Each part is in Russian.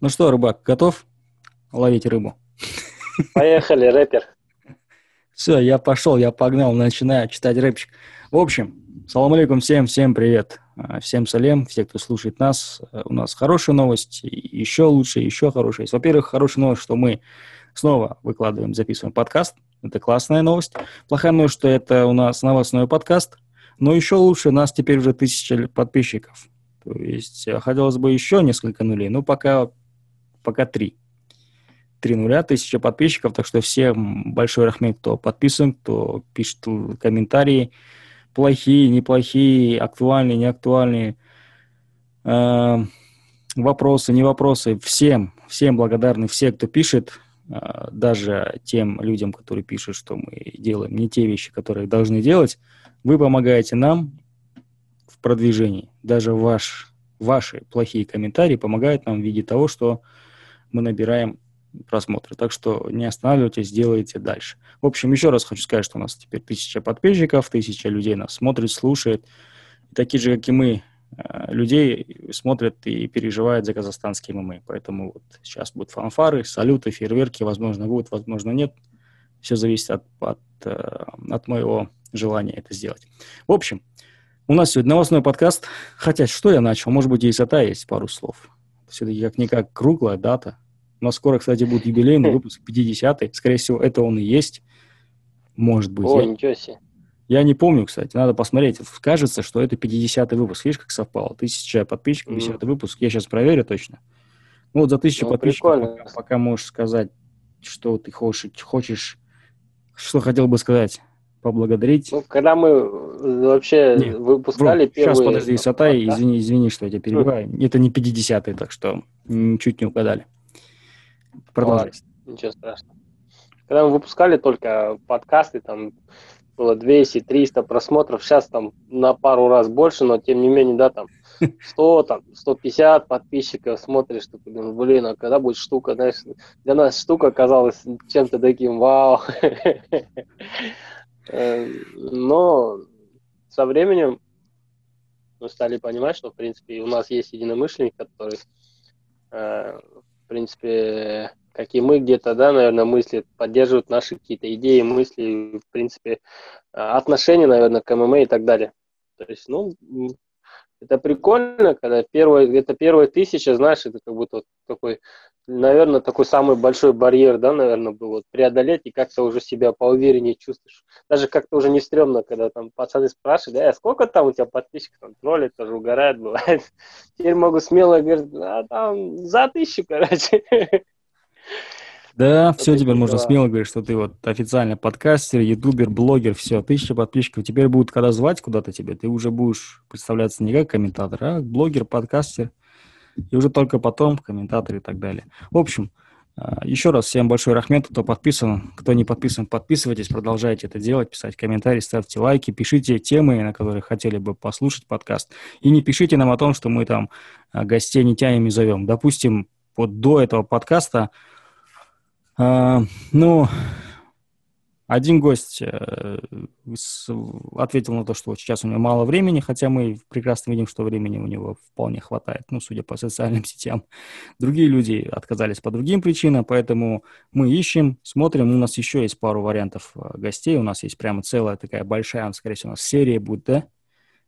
Ну что, рыбак, готов ловить рыбу? Поехали, рэпер. Все, я пошел, я погнал, начинаю читать рэпчик. В общем, салам алейкум всем, всем привет. А, всем салем, все, кто слушает нас. Э, у нас хорошая новость, еще лучше, еще хорошая. Во-первых, хорошая новость, что мы снова выкладываем, записываем подкаст. Это классная новость. Плохая новость, что это у нас новостной подкаст. Но еще лучше, нас теперь уже тысяча подписчиков. То есть э, хотелось бы еще несколько нулей, но пока пока три. Три нуля, тысяча подписчиков, так что всем большой рахмет, кто подписан, кто пишет комментарии, плохие, неплохие, актуальные, неактуальные, э, вопросы, не вопросы, всем, всем благодарны, все, кто пишет, э, даже тем людям, которые пишут, что мы делаем не те вещи, которые должны делать, вы помогаете нам в продвижении, даже ваш, ваши плохие комментарии помогают нам в виде того, что мы набираем просмотры. Так что не останавливайтесь, делайте дальше. В общем, еще раз хочу сказать, что у нас теперь тысяча подписчиков, тысяча людей нас смотрит, слушает. Такие же, как и мы, э, людей смотрят и переживают за казахстанские ММА. Поэтому вот сейчас будут фанфары, салюты, фейерверки, возможно, будут, возможно, нет. Все зависит от, от, э, от моего желания это сделать. В общем, у нас сегодня новостной подкаст. Хотя, что я начал? Может быть, и исота есть пару слов. Все-таки как-никак круглая дата. У нас скоро, кстати, будет юбилейный выпуск, 50-й. Скорее всего, это он и есть. Может быть. О, я... ничего себе. Я не помню, кстати, надо посмотреть. Кажется, что это 50-й выпуск. Видишь, как совпало? Тысяча подписчиков, 50-й mm. выпуск. Я сейчас проверю точно. Ну, вот за тысячу ну, подписчиков пока, пока можешь сказать, что ты хочешь, хочешь, что хотел бы сказать поблагодарить. Ну, когда мы э, вообще Нет, выпускали бро, первые... Сейчас, подожди, Сатай, да? извини, извини, что я тебя перебиваю. Mm. Это не 50-й, так что чуть не угадали. Продолжай. Ничего страшного. Когда мы выпускали только подкасты, там было 200-300 просмотров, сейчас там на пару раз больше, но тем не менее, да, там 100, там 150 подписчиков смотришь, что, блин, блин, а когда будет штука, знаешь, для нас штука казалась чем-то таким вау. Э, но со временем мы стали понимать, что, в принципе, у нас есть единомышленник, который, э, принципе, как и мы где-то, да, наверное, мыслит, поддерживают наши какие-то идеи, мысли, в принципе, э, отношения, наверное, к ММА и так далее. То есть, ну, это прикольно, когда первая, это первая тысяча, знаешь, это как будто вот такой, наверное, такой самый большой барьер, да, наверное, был вот преодолеть и как-то уже себя поувереннее чувствуешь. Даже как-то уже не стрёмно, когда там пацаны спрашивают, да, а сколько там у тебя подписчиков, там троллят, тоже угорают, бывает. Теперь могу смело говорить, а там за тысячу, короче. Да, все теперь можно смело говорить, что ты вот официально подкастер, ютубер, блогер, все, тысяча подписчиков. Теперь будут, когда звать куда-то тебе, ты уже будешь представляться не как комментатор, а блогер, подкастер. И уже только потом комментатор и так далее. В общем, а, еще раз всем большой рахмет, кто подписан, кто не подписан, подписывайтесь, продолжайте это делать, писать комментарии, ставьте лайки, пишите темы, на которые хотели бы послушать подкаст. И не пишите нам о том, что мы там а, гостей не тянем и зовем. Допустим, вот до этого подкаста а, ну, один гость э, ответил на то, что сейчас у него мало времени, хотя мы прекрасно видим, что времени у него вполне хватает, ну, судя по социальным сетям. Другие люди отказались по другим причинам, поэтому мы ищем, смотрим. У нас еще есть пару вариантов э, гостей. У нас есть прямо целая такая большая, скорее всего, у нас серия будет, да?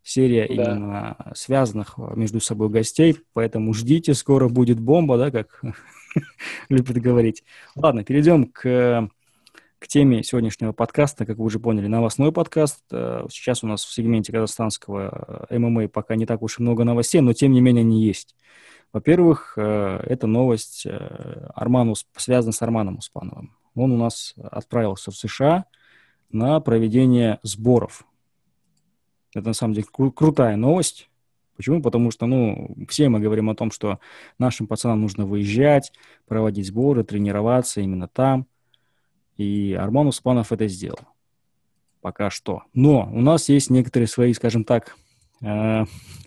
Серия да. именно связанных между собой гостей, поэтому ждите, скоро будет бомба, да, как любит говорить. Ладно, перейдем к, к теме сегодняшнего подкаста. Как вы уже поняли, новостной подкаст. Э, сейчас у нас в сегменте казахстанского э, ММА пока не так уж и много новостей, но тем не менее они есть. Во-первых, э, эта новость Арману, связана с Арманом Успановым. Он у нас отправился в США на проведение сборов. Это на самом деле кру- крутая новость. Почему? Потому что, ну, все мы говорим о том, что нашим пацанам нужно выезжать, проводить сборы, тренироваться именно там. И Арман Успанов это сделал. Пока что. Но у нас есть некоторые свои, скажем так, э,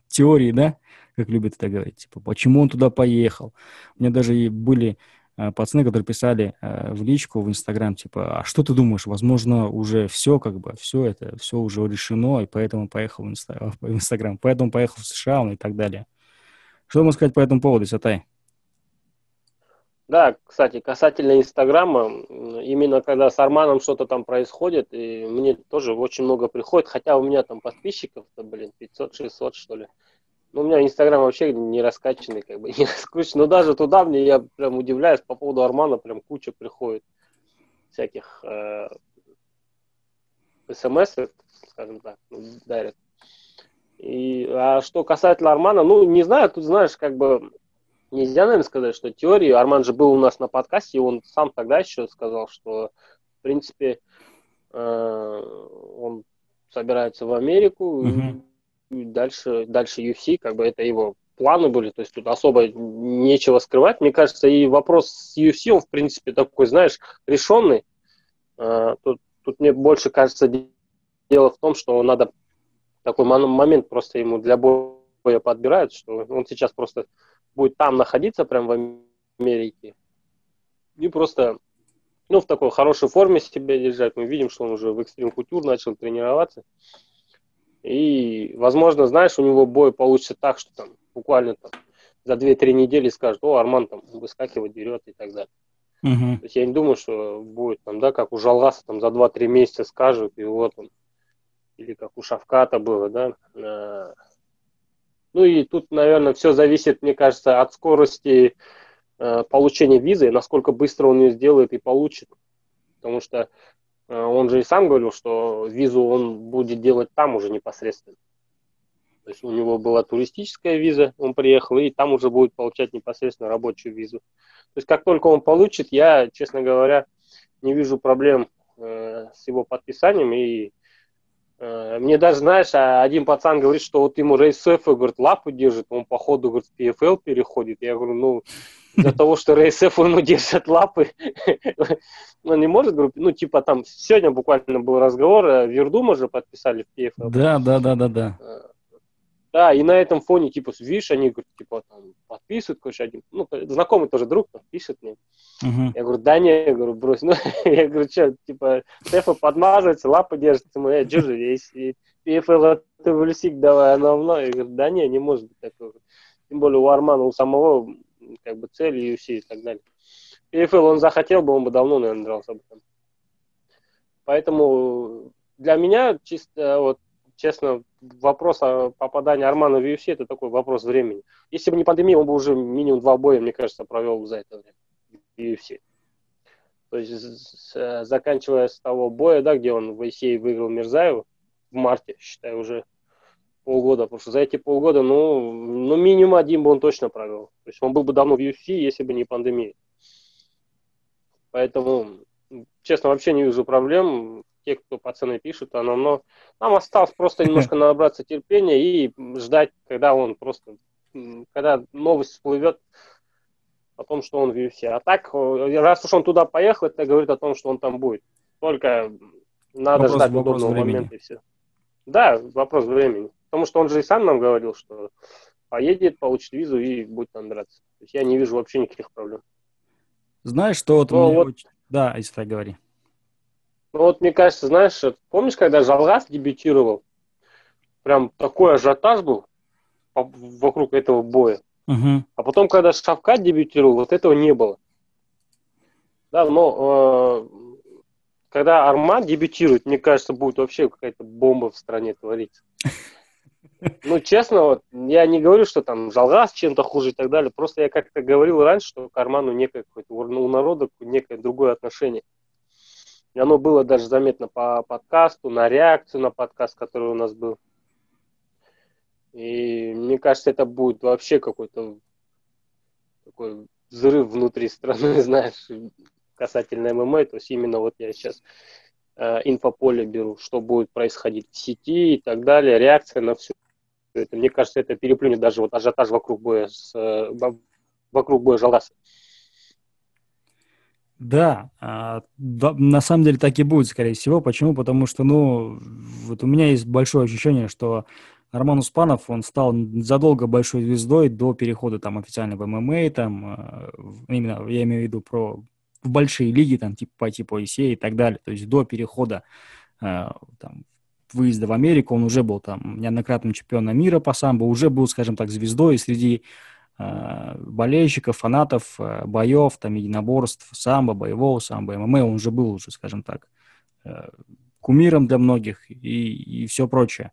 теории, да, как любят это говорить. Типа, почему он туда поехал? У меня даже были Э, пацаны, которые писали э, в личку, в Инстаграм, типа, а что ты думаешь, возможно, уже все, как бы, все это, все уже решено, и поэтому поехал в, Инста, в Инстаграм, поэтому поехал в США и так далее. Что можно сказать по этому поводу, Сатай? Да, кстати, касательно Инстаграма, именно когда с Арманом что-то там происходит, и мне тоже очень много приходит, хотя у меня там подписчиков-то, блин, 500-600, что ли. Ну, у меня Инстаграм вообще не раскачанный, как бы, не раскручен. Но даже туда мне, я прям удивляюсь, по поводу Армана прям куча приходит всяких э, смс, скажем так, ну, дарят. И, а что касательно Армана, ну, не знаю, тут, знаешь, как бы нельзя, наверное, сказать, что теории. Арман же был у нас на подкасте, и он сам тогда еще сказал, что, в принципе, э, он собирается в Америку, mm-hmm. и дальше, дальше UFC, как бы это его планы были, то есть тут особо нечего скрывать. Мне кажется, и вопрос с UFC, он, в принципе, такой, знаешь, решенный. Э, тут, тут мне больше кажется дело в том, что надо такой момент просто ему для боя подбирают, что он сейчас просто будет там находиться, прям в Америке, и просто, ну, в такой хорошей форме себя держать. Мы видим, что он уже в экстрим кутюр начал тренироваться. И, возможно, знаешь, у него бой получится так, что там буквально там за 2-3 недели скажут, о, Арман там выскакивает, берет и так далее. Uh-huh. То есть я не думаю, что будет там, да, как у Жалгаса там за 2-3 месяца скажут, и вот он, или как у Шавката было, да, ну и тут, наверное, все зависит, мне кажется, от скорости э, получения визы, насколько быстро он ее сделает и получит. Потому что э, он же и сам говорил, что визу он будет делать там уже непосредственно. То есть у него была туристическая виза, он приехал, и там уже будет получать непосредственно рабочую визу. То есть как только он получит, я, честно говоря, не вижу проблем э, с его подписанием и мне даже, знаешь, а один пацан говорит, что вот ему Рейсеф, говорит, лапу держит, он походу, говорит, в PFL переходит. Я говорю, ну, из-за того, что Рейсеф ему держит лапы, он не может, говорю, ну, типа там, сегодня буквально был разговор, э, Вердума же подписали в PFL. Да, да, да, да, да. Да, и на этом фоне, типа, видишь, они, говорят, типа, там, подписывают, короче, один, ну, знакомый тоже друг, пишет мне. Uh-huh. Я говорю, да не, я говорю, брось. Ну, я говорю, что, типа, Стефа подмазывается, лапа держится, моя, держи, если PFL ты в Люсик давай, она мной. Я говорю, да не, не может быть такого. Тем более у Армана, у самого, как бы, цели UFC и так далее. PFL он захотел бы, он бы давно, наверное, дрался бы там. Поэтому для меня чисто вот честно, вопрос о попадании Армана в UFC это такой вопрос времени. Если бы не пандемия, он бы уже минимум два боя, мне кажется, провел за это время в UFC. То есть, заканчивая с того боя, да, где он в Исей выиграл Мирзаеву в марте, считаю, уже полгода, потому что за эти полгода, ну, ну, минимум один бы он точно провел. То есть он был бы давно в UFC, если бы не пандемия. Поэтому, честно, вообще не вижу проблем те, кто пацаны пишут, оно, но нам осталось просто немножко набраться терпения и ждать, когда он просто, когда новость всплывет о том, что он в UFC. А так, раз уж он туда поехал, это говорит о том, что он там будет. Только надо вопрос, ждать вопрос удобного времени. момента и все. Да, вопрос времени. Потому что он же и сам нам говорил, что поедет, получит визу и будет там драться. То есть я не вижу вообще никаких проблем. Знаешь, что вот... Но вот... Да, если так говори. Ну вот мне кажется, знаешь, помнишь, когда Жалгас дебютировал, прям такой ажиотаж был вокруг этого боя. Uh-huh. А потом, когда Шавкат дебютировал, вот этого не было. Да, но э, когда Арман дебютирует, мне кажется, будет вообще какая-то бомба в стране твориться. Ну, честно, вот, я не говорю, что там Жалгас чем-то хуже и так далее. Просто я как-то говорил раньше, что к Арману некое какое-то, у народа некое другое отношение. И оно было даже заметно по подкасту, на реакцию на подкаст, который у нас был. И мне кажется, это будет вообще какой-то такой взрыв внутри страны, знаешь, касательно ММА. То есть именно вот я сейчас э, инфополе беру, что будет происходить в сети и так далее, реакция на все это. Мне кажется, это переплюнет даже вот ажиотаж вокруг боя с, э, вокруг боя Жаласа. Да, а, да, на самом деле так и будет, скорее всего. Почему? Потому что, ну, вот у меня есть большое ощущение, что Роман Успанов, он стал задолго большой звездой до перехода там официально в ММА, там, а, именно, я имею в виду про в большие лиги, там, типа по типу ИСЕ и так далее. То есть до перехода а, там, выезда в Америку он уже был там неоднократным чемпионом мира по самбо, уже был, скажем так, звездой среди болельщиков, фанатов, э, боев, там, единоборств, самбо, боевого самбо, ММА, он уже был уже, скажем так, э, кумиром для многих и, и все прочее.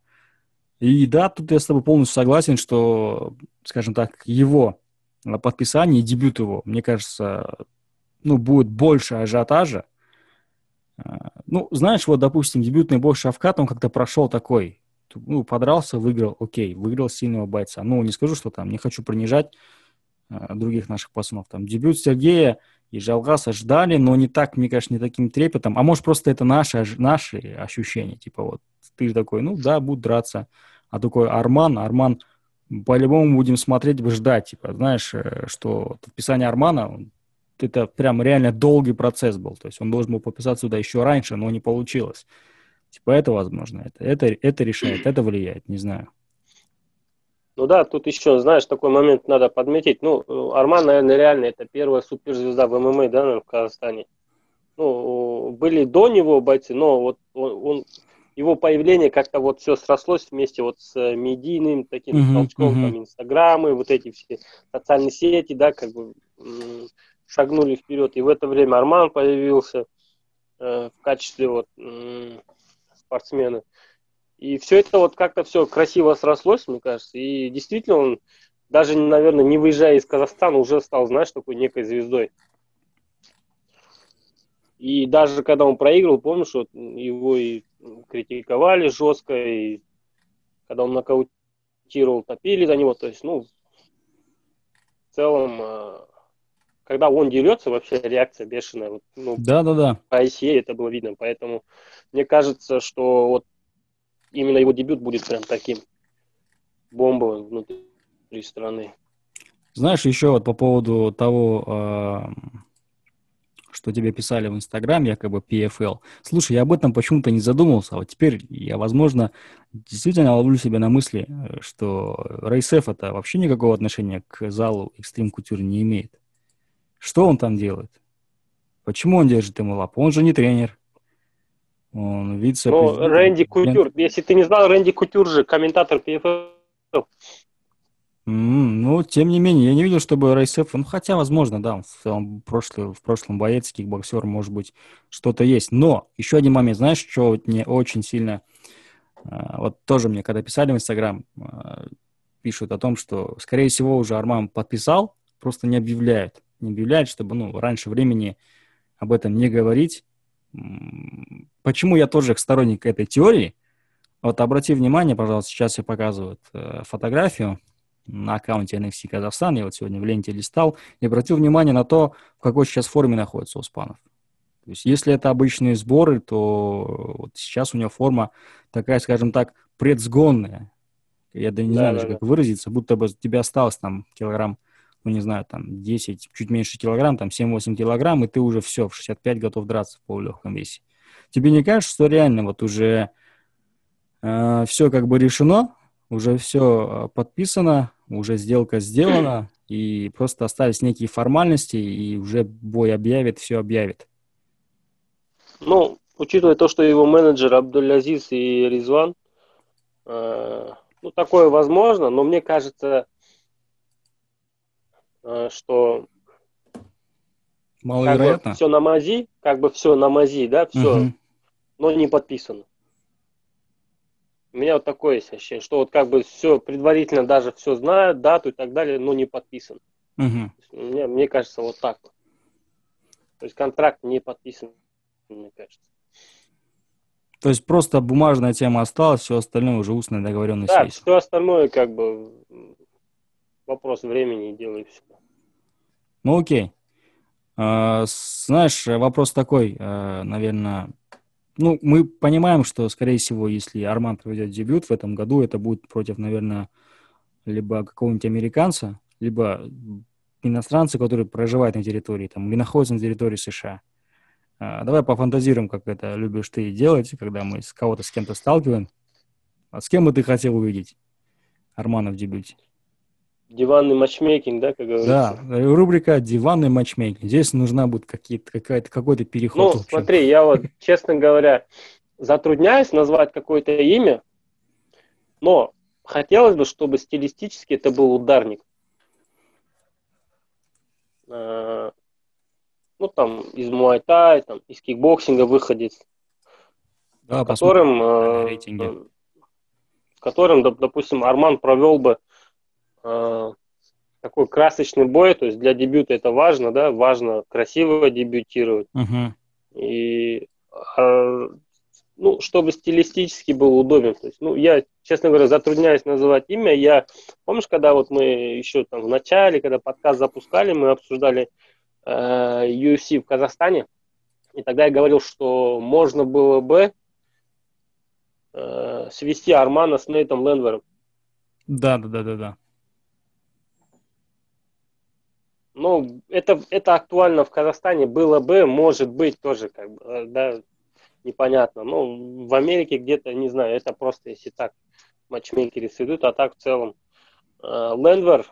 И да, тут я с тобой полностью согласен, что, скажем так, его подписание, дебют его, мне кажется, ну, будет больше ажиотажа. Ну, знаешь, вот, допустим, дебютный бой Шавкат, он как-то прошел такой, ну, подрался, выиграл, окей, выиграл сильного бойца. Ну, не скажу, что там, не хочу принижать а, других наших пацанов. Там дебют Сергея и Жалгаса ждали, но не так, мне кажется, не таким трепетом. А может, просто это наши, наши ощущения. Типа вот ты такой, ну да, буду драться. А такой Арман, Арман, по-любому будем смотреть, ждать. Типа, знаешь, э, что подписание Армана, это прям реально долгий процесс был. То есть он должен был подписаться сюда еще раньше, но не получилось. Типа это возможно, это, это, это решает, это влияет, не знаю. Ну да, тут еще, знаешь, такой момент надо подметить. Ну, Арман, наверное, реально это первая суперзвезда в ММА, да, наверное, в Казахстане. Ну, были до него бойцы, но вот он, он его появление как-то вот все срослось вместе вот с медийным таким uh-huh, толчком, uh-huh. там, инстаграмы, вот эти все социальные сети, да, как бы шагнули вперед. И в это время Арман появился э, в качестве вот э, спортсмена. И все это вот как-то все красиво срослось, мне кажется. И действительно он, даже, наверное, не выезжая из Казахстана, уже стал, знаешь, такой некой звездой. И даже когда он проиграл, помнишь, вот его и критиковали жестко, и когда он нокаутировал, топили за него. То есть, ну, в целом, э, когда он дерется, вообще реакция бешеная. Вот, ну, да, да, да. По ICA это было видно. Поэтому мне кажется, что вот именно его дебют будет прям таким бомбовым внутри страны. Знаешь, еще вот по поводу того, э, что тебе писали в Инстаграм, якобы PFL. Слушай, я об этом почему-то не задумывался, а вот теперь я, возможно, действительно ловлю себя на мысли, э, что Рейсеф это вообще никакого отношения к залу Extreme Couture не имеет. Что он там делает? Почему он держит ему лапу? Он же не тренер. Он вице Ну, Рэнди Кутюр. Если ты не знал, Рэнди Кутюр же комментатор PFL. Mm, ну, тем не менее, я не видел, чтобы Рейсеф, ну, хотя, возможно, да, в, целом, прошлый, в прошлом боец, кикбоксер, может быть, что-то есть. Но еще один момент, знаешь, что мне очень сильно, а, вот тоже мне, когда писали в Инстаграм, а, пишут о том, что, скорее всего, уже Арман подписал, просто не объявляет не объявляет, чтобы ну, раньше времени об этом не говорить. Почему я тоже сторонник этой теории? Вот обрати внимание, пожалуйста, сейчас я показываю э, фотографию на аккаунте NFC Казахстан, я вот сегодня в ленте листал, и обратил внимание на то, в какой сейчас форме находится Успанов. То есть если это обычные сборы, то вот сейчас у него форма такая, скажем так, предсгонная. Я да не да, знаю да, даже, да. как выразиться, будто бы тебе осталось там килограмм ну, не знаю, там 10, чуть меньше килограмм, там 7-8 килограмм, и ты уже все, в 65 готов драться в полулегком весе. Тебе не кажется, что реально вот уже э, все как бы решено, уже все э, подписано, уже сделка сделана, и просто остались некие формальности, и уже бой объявит, все объявит? Ну, учитывая то, что его менеджер Абдулязиз и Ризван, э, ну, такое возможно, но мне кажется, что Маловероятно. Как бы все на мази, как бы все на мази, да, все, угу. но не подписано. У меня вот такое есть ощущение, что вот как бы все предварительно даже все знают, дату и так далее, но не подписан. Угу. Мне, мне кажется, вот так. То есть контракт не подписан, мне кажется. То есть просто бумажная тема осталась, все остальное уже устная договоренность да, есть. все остальное как бы вопрос времени и делай все. Ну окей. А, знаешь, вопрос такой, а, наверное, ну, мы понимаем, что, скорее всего, если Арман проведет дебют в этом году, это будет против, наверное, либо какого-нибудь американца, либо иностранца, который проживает на территории, там, или находится на территории США. А, давай пофантазируем, как это любишь ты делать, когда мы с кого-то с кем-то сталкиваем. А с кем бы ты хотел увидеть Армана в дебюте? Диванный матчмейкинг, да, как говорится? Да, рубрика «Диванный матчмейкинг». Здесь нужна будет какая-то, какой-то переход. Ну, смотри, я вот, честно говоря, затрудняюсь назвать какое-то имя, но хотелось бы, чтобы стилистически это был ударник. э, ну, там, из муайтай, там, из кикбоксинга выходец, Да, которым, э, которым, доп- допустим, Арман провел бы такой красочный бой, то есть для дебюта это важно, да, важно красиво дебютировать. Мгм. И э, ну, чтобы стилистически был удобен. То есть, ну, я, честно говоря, затрудняюсь называть имя. Я, помнишь, когда вот мы еще там в начале, когда подкаст запускали, мы обсуждали э, UFC в Казахстане, и тогда я говорил, что можно было бы э, свести Армана с Нейтом Ленвером. Да, да, да, да, да. Ну, это, это актуально в Казахстане было бы, может быть, тоже, как бы, э, да, непонятно. Ну, в Америке где-то, не знаю, это просто если так матчмейкеры сведут, а так в целом. э, Лендвер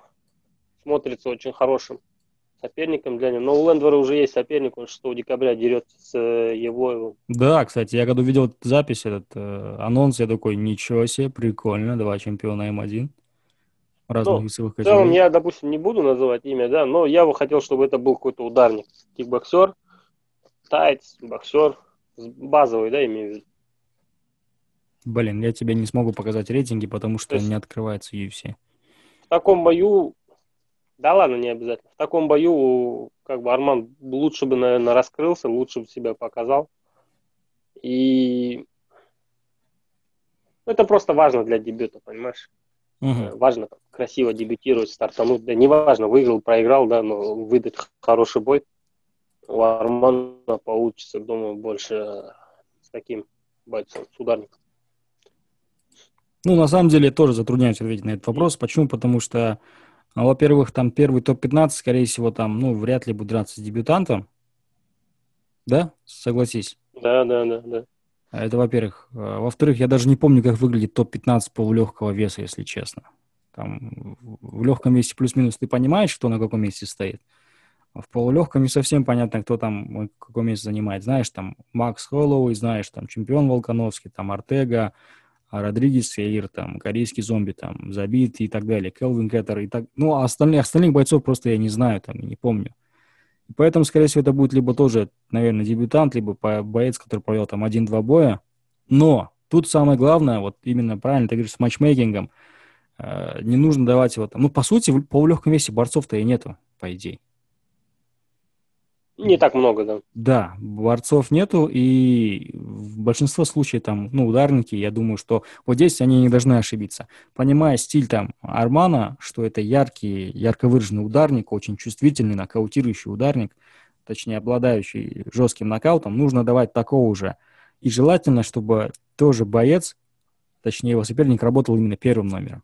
смотрится очень хорошим соперником для него. Но у Лендвера уже есть соперник, он 6 декабря дерется с э, Евлоевым. Да, кстати, я когда увидел запись, этот э, анонс, я такой, ничего себе, прикольно, два чемпиона М1 разных Ну, весовых В целом категорий. я, допустим, не буду называть имя, да, но я бы хотел, чтобы это был какой-то ударник. Кикбоксер, тайц, боксер, базовый, да, имею в виду. Блин, я тебе не смогу показать рейтинги, потому что То есть- не открывается UFC. В таком бою, да ладно, не обязательно. В таком бою, как бы Арман лучше бы, наверное, раскрылся, лучше бы себя показал. И это просто важно для дебюта, понимаешь? Э, Важно там красиво дебютировать, стартануть. Да неважно, выиграл, проиграл, да, но выдать хороший бой. У Армана получится, думаю, больше с таким бойцом, с ударником. Ну, на самом деле, я тоже затрудняюсь ответить на этот вопрос. Почему? Потому что, а, во-первых, там первый топ-15, скорее всего, там, ну, вряд ли будет драться с дебютантом. Да? Согласись. Да, да, да, да. Это, во-первых. А, Во-вторых, я даже не помню, как выглядит топ-15 полулегкого веса, если честно. Там в легком весе плюс-минус ты понимаешь, кто на каком месте стоит. А в полулегком не совсем понятно, кто там э, какое место занимает. Знаешь, там Макс Холлоуэй, знаешь, там чемпион Волконовский, там Артега, а Родригес Фейр, там корейский зомби, там Забит и так далее, Келвин Кеттер и так. Ну, а остальных, остальных бойцов просто я не знаю, там, не помню. Поэтому, скорее всего, это будет либо тоже, наверное, дебютант, либо боец, который провел там один-два боя. Но тут самое главное, вот именно правильно ты говоришь, с матчмейкингом, не нужно давать его там. Ну, по сути, в полулегком весе борцов-то и нету, по идее. Не так много, да. Да, борцов нету, и в большинство случаев там, ну, ударники, я думаю, что вот здесь они не должны ошибиться. Понимая стиль там Армана, что это яркий, ярко выраженный ударник, очень чувствительный, нокаутирующий ударник, точнее, обладающий жестким нокаутом, нужно давать такого же. И желательно, чтобы тоже боец, точнее, его соперник работал именно первым номером.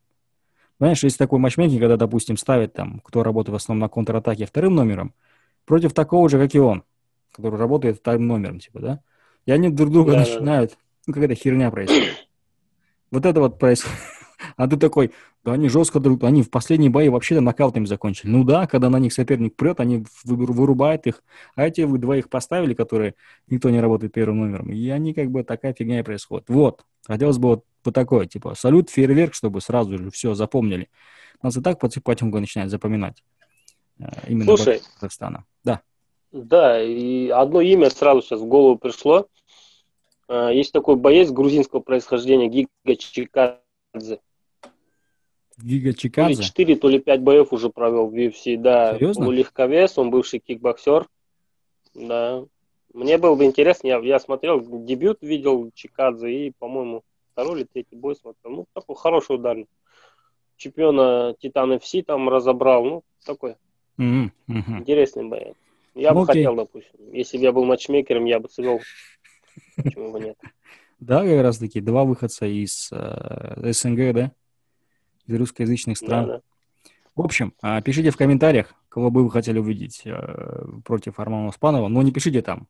Понимаешь, есть такой матчмейкинг, когда, допустим, ставят там, кто работает в основном на контратаке вторым номером, против такого же, как и он, который работает вторым номером, типа, да? И они друг друга Да, да, да. начинают, ну, какая-то херня происходит. Вот это вот происходит. А ты такой, да они жестко друг они в последние бои вообще-то нокаутами закончили. Ну да, когда на них соперник прет, они вы- вырубают их, а эти вы двоих поставили, которые никто не работает первым номером, и они как бы такая фигня и происходит. Вот, хотелось бы вот по такой, типа, салют, фейерверк, чтобы сразу же все запомнили. Нас и так потихоньку начинают запоминать. э, Именно Слушай. Казахстана. Да. Да, и одно имя сразу сейчас в голову пришло. Э, Есть такой боец грузинского происхождения Гига Чикадзе. Гига То ли Чикадзе. 4, то ли 5 боев уже провел в UFC, да. Серьезно? Полулегковес, он бывший кикбоксер. Да. Мне было бы интересно, я, я смотрел, дебют видел Чикадзе и, по-моему, второй или третий бой смотрел. Ну, такой хороший ударник. Чемпиона Титан FC там разобрал. Ну, такой Мгм, мгм. интересный боец. Я Ну, бы окей. хотел, допустим. Если бы я был матчмейкером, я бы свел. Почему бы нет? Да, как раз таки, два выходца из э, СНГ, да? Из русскоязычных Да, стран. да. В общем, а, пишите в комментариях, кого бы вы хотели увидеть э, против Армана Успанова, но не пишите там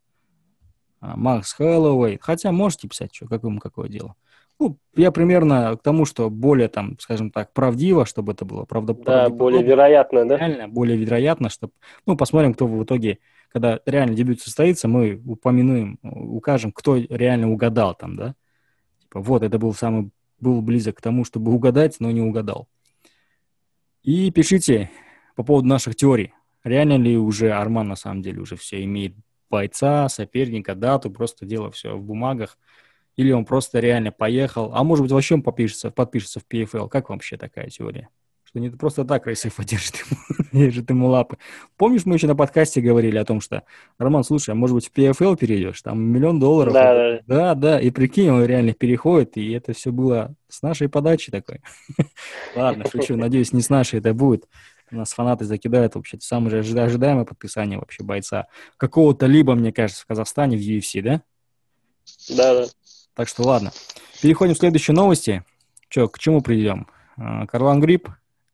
а, Макс Хэллоуэй, хотя можете писать, что, какому какое дело. Ну, я примерно к тому, что более там, скажем так, правдиво, чтобы это было правда, Да, более правдоподобно, вероятно, да? реально, более вероятно, чтобы, ну, посмотрим, кто в итоге, когда реально дебют состоится, мы упомянуем, укажем, кто реально угадал там, да? Типа, вот, это был самый, был близок к тому, чтобы угадать, но не угадал. И пишите по поводу наших теорий. реально ли уже Арман на самом деле уже все имеет бойца, соперника, дату, просто дело все в бумагах, или он просто реально поехал, а может быть вообще он подпишется, подпишется в PFL. Как вообще такая теория? Что не просто так Рейсефа держит ему, держит ему лапы. Помнишь, мы еще на подкасте говорили о том, что, Роман, слушай, а может быть в PFL перейдешь? Там миллион долларов. Да, да. Да, да. И прикинь, он реально переходит, и это все было с нашей подачи такой. Ладно, шучу. Надеюсь, не с нашей это будет. У нас фанаты закидают вообще самое же ожидаемое подписание вообще бойца. Какого-то либо, мне кажется, в Казахстане в UFC, да? Да, да. Так что ладно. Переходим к следующей новости. Че, к чему придем? А, Карлан Грипп,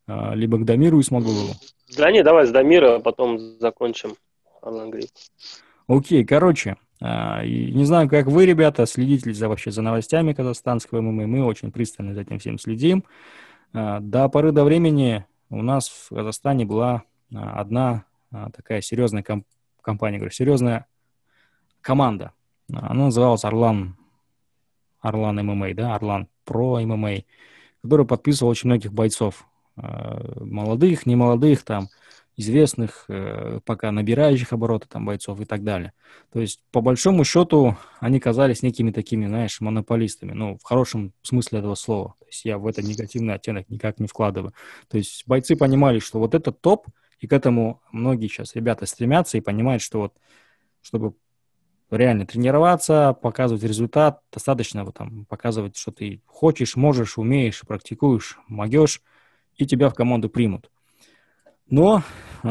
а, либо к Дамиру и Смогулову? Да не, давай с Дамира, а потом закончим Карлан Грипп. Окей, короче, не знаю, как вы, ребята, следите ли за, вообще за новостями казахстанского ММА. Мы очень пристально за этим всем следим. До поры до времени у нас в Казахстане была одна такая серьезная комп- компания, говорю, серьезная команда. Она называлась Орлан Орлан ММА, да, Орлан Про ММА, который подписывал очень многих бойцов, э, молодых, немолодых, там, известных, э, пока набирающих обороты там бойцов и так далее. То есть, по большому счету, они казались некими такими, знаешь, монополистами, ну, в хорошем смысле этого слова. То есть, я в это негативный оттенок никак не вкладываю. То есть, бойцы понимали, что вот этот топ, и к этому многие сейчас ребята стремятся и понимают, что вот, чтобы реально тренироваться, показывать результат, достаточно вот, там, показывать, что ты хочешь, можешь, умеешь, практикуешь, могешь, и тебя в команду примут. Но э,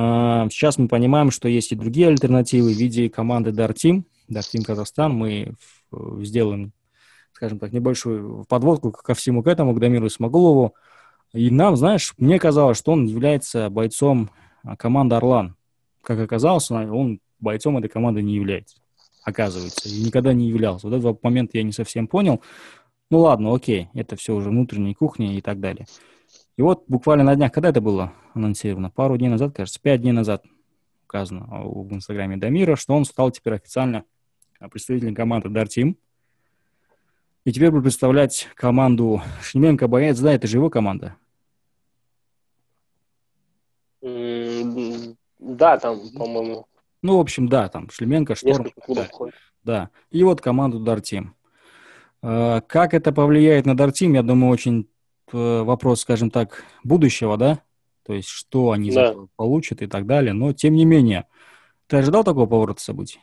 сейчас мы понимаем, что есть и другие альтернативы в виде команды Dart Team, Dart Team Казахстан. Мы сделаем, скажем так, небольшую подводку ко всему к этому, к Дамиру Смогулову. И нам, знаешь, мне казалось, что он является бойцом команды «Орлан». Как оказалось, он бойцом этой команды не является оказывается, и никогда не являлся. Вот этот момент я не совсем понял. Ну ладно, окей, это все уже внутренняя кухня и так далее. И вот буквально на днях, когда это было анонсировано? Пару дней назад, кажется, пять дней назад указано в инстаграме Дамира, что он стал теперь официально представителем команды Дартим. И теперь будет представлять команду Шлеменко Боец. Да, это же его команда. Да, там, по-моему, ну, в общем, да, там Шлеменко, Шторм. Да. да. И вот команду Дартим. Э, как это повлияет на Дартим, я думаю, очень э, вопрос, скажем так, будущего, да? То есть, что они да. получат и так далее. Но, тем не менее, ты ожидал такого поворота событий?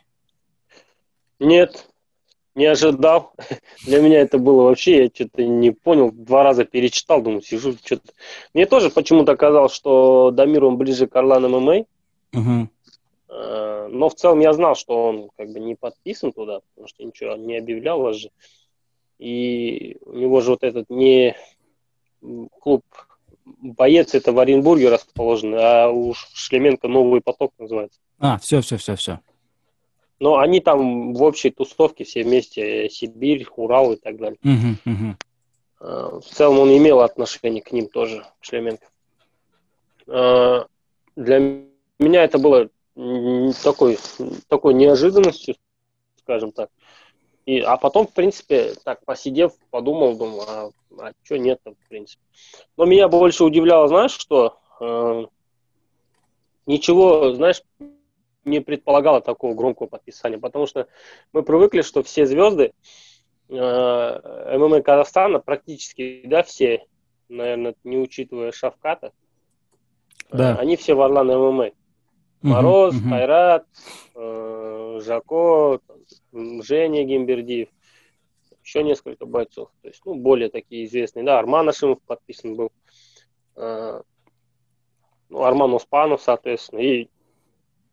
Нет, не ожидал. Для меня это было вообще, я что-то не понял, два раза перечитал, думаю, сижу, что-то. Мне тоже почему-то казалось, что Дамир, он ближе к Орлан ММА. Угу. Э, но в целом я знал, что он как бы не подписан туда, потому что ничего не объявлял вас же. И у него же вот этот не клуб боец это в Оренбурге расположен, а у Шлеменко новый поток называется. А, все, все, все, все. Но они там в общей тусовке все вместе, Сибирь, Урал и так далее. Угу, угу. В целом он имел отношение к ним тоже, Шлеменко. Э, для меня это было такой, такой неожиданностью, скажем так. И, а потом, в принципе, так посидев, подумал, думал, а, а что нет в принципе. Но меня больше удивляло, знаешь, что э, ничего, знаешь, не предполагало такого громкого подписания, потому что мы привыкли, что все звезды э, ММА Казахстана, практически, да, все, наверное, не учитывая Шавката, да. э, они все в Орлан ММА. Мороз, uh-huh, Хайрат, э, Жако, Женя Гимбердиев, еще несколько бойцов. То есть, ну, более такие известные. Да, Арман Ашимов подписан был. Э, ну, Арман Успанов, соответственно. И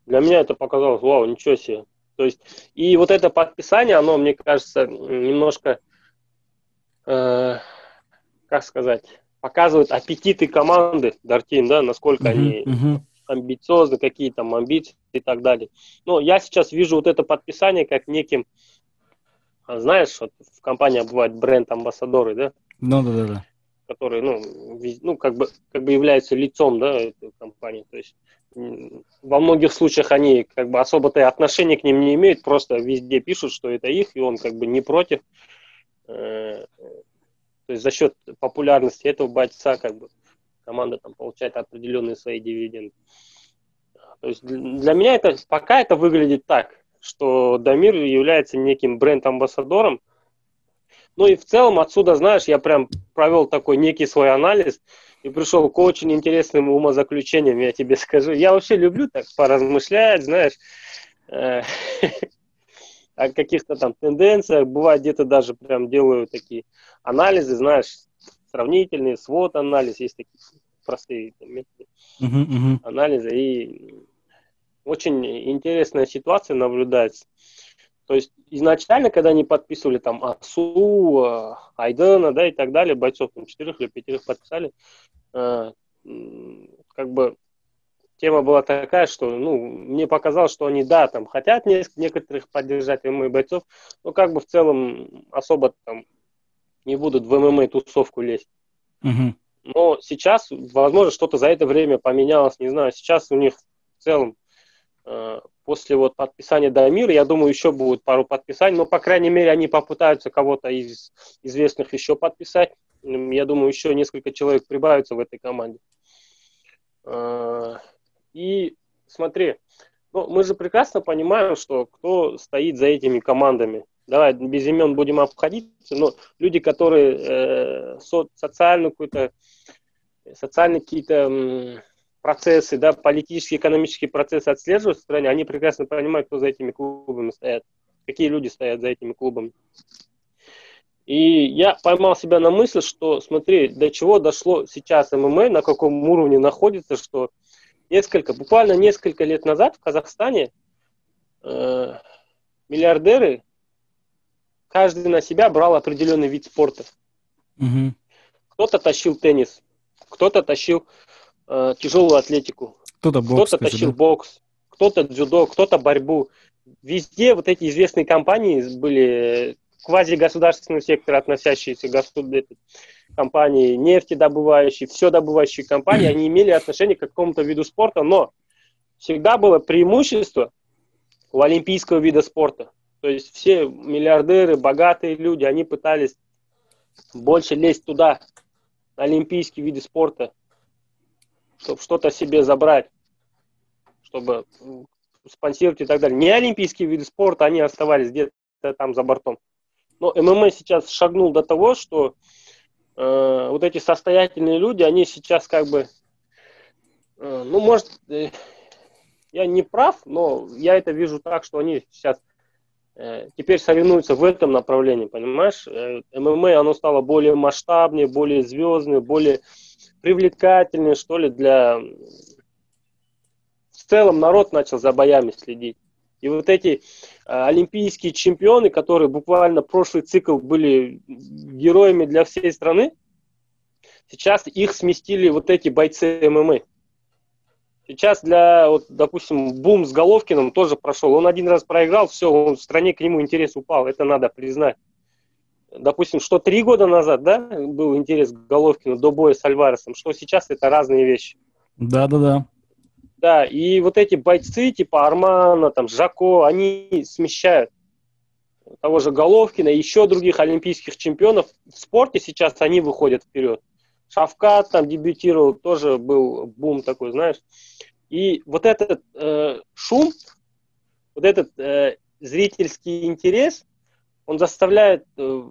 для меня это показалось, вау, ничего себе. То есть, и вот это подписание, оно, мне кажется, немножко, э, как сказать, показывает аппетиты команды Дартин, да, насколько uh-huh, они uh-huh амбициозны, какие там амбиции и так далее. Но я сейчас вижу вот это подписание как неким, а, знаешь, вот в компании бывают бренд-амбассадоры, да? Ну, да, да, да. Которые, ну, ну как, бы, как бы являются лицом, да, этой компании. То есть во многих случаях они как бы особо-то отношения к ним не имеют, просто везде пишут, что это их, и он как бы не против. Э, то есть за счет популярности этого бойца как бы команда там получает определенные свои дивиденды. То есть для меня это пока это выглядит так, что Дамир является неким бренд-амбассадором. Ну и в целом отсюда, знаешь, я прям провел такой некий свой анализ и пришел к очень интересным умозаключениям, я тебе скажу. Я вообще люблю так поразмышлять, знаешь, э, о каких-то там тенденциях. Бывает, где-то даже прям делаю такие анализы, знаешь, сравнительные, свод-анализ, есть такие простые методы uh-huh, uh-huh. анализа. И очень интересная ситуация наблюдается. То есть изначально, когда они подписывали там АСУ, э, Айдена, да, и так далее, бойцов там четырех или пятерых подписали, э, как бы тема была такая, что, ну, мне показалось, что они, да, там хотят некоторых поддержать ММА бойцов, но как бы в целом особо там не будут в ММА тусовку лезть. Uh-huh. Но сейчас, возможно, что-то за это время поменялось, не знаю. Сейчас у них в целом э, после вот подписания Дамира, я думаю, еще будет пару подписаний, но, по крайней мере, они попытаются кого-то из известных еще подписать. Я думаю, еще несколько человек прибавится в этой команде. Э, и смотри, ну, мы же прекрасно понимаем, что кто стоит за этими командами давай без имен будем обходиться, но люди, которые э, со, социальную какую-то, социальные какие-то процессы, да, политические, экономические процессы отслеживают в стране, они прекрасно понимают, кто за этими клубами стоят, какие люди стоят за этими клубами. И я поймал себя на мысли, что, смотри, до чего дошло сейчас ММА, на каком уровне находится, что несколько, буквально несколько лет назад в Казахстане э, миллиардеры каждый на себя брал определенный вид спорта. Угу. Кто-то тащил теннис, кто-то тащил э, тяжелую атлетику, кто-то, бокс, кто-то тащил да? бокс, кто-то дзюдо, кто-то борьбу. Везде вот эти известные компании были квази-государственный сектор, относящиеся к государству, компании, нефтедобывающие, все добывающие компании, они имели отношение к какому-то виду спорта, но всегда было преимущество у олимпийского вида спорта. То есть все миллиардеры, богатые люди, они пытались больше лезть туда, на олимпийские виды спорта, чтобы что-то себе забрать, чтобы спонсировать и так далее. Не олимпийские виды спорта, они оставались где-то там за бортом. Но ММА сейчас шагнул до того, что э, вот эти состоятельные люди, они сейчас как бы, э, ну, может, э, я не прав, но я это вижу так, что они сейчас теперь соревнуются в этом направлении, понимаешь? Э, ММА, оно стало более масштабнее, более звездное, более привлекательное, что ли, для... В целом народ начал за боями следить. И вот эти э, олимпийские чемпионы, которые буквально прошлый цикл были героями для всей страны, сейчас их сместили вот эти бойцы ММА. Сейчас для, вот, допустим, бум с Головкиным тоже прошел. Он один раз проиграл, все, он в стране к нему интерес упал. Это надо признать. Допустим, что три года назад, да, был интерес к Головкину до боя с Альваресом, что сейчас это разные вещи. Да, да, да. Да, и вот эти бойцы, типа Армана, там, Жако, они смещают того же Головкина и еще других олимпийских чемпионов. В спорте сейчас они выходят вперед. Шавкат там дебютировал, тоже был бум такой, знаешь. И вот этот э, шум, вот этот э, зрительский интерес, он заставляет э,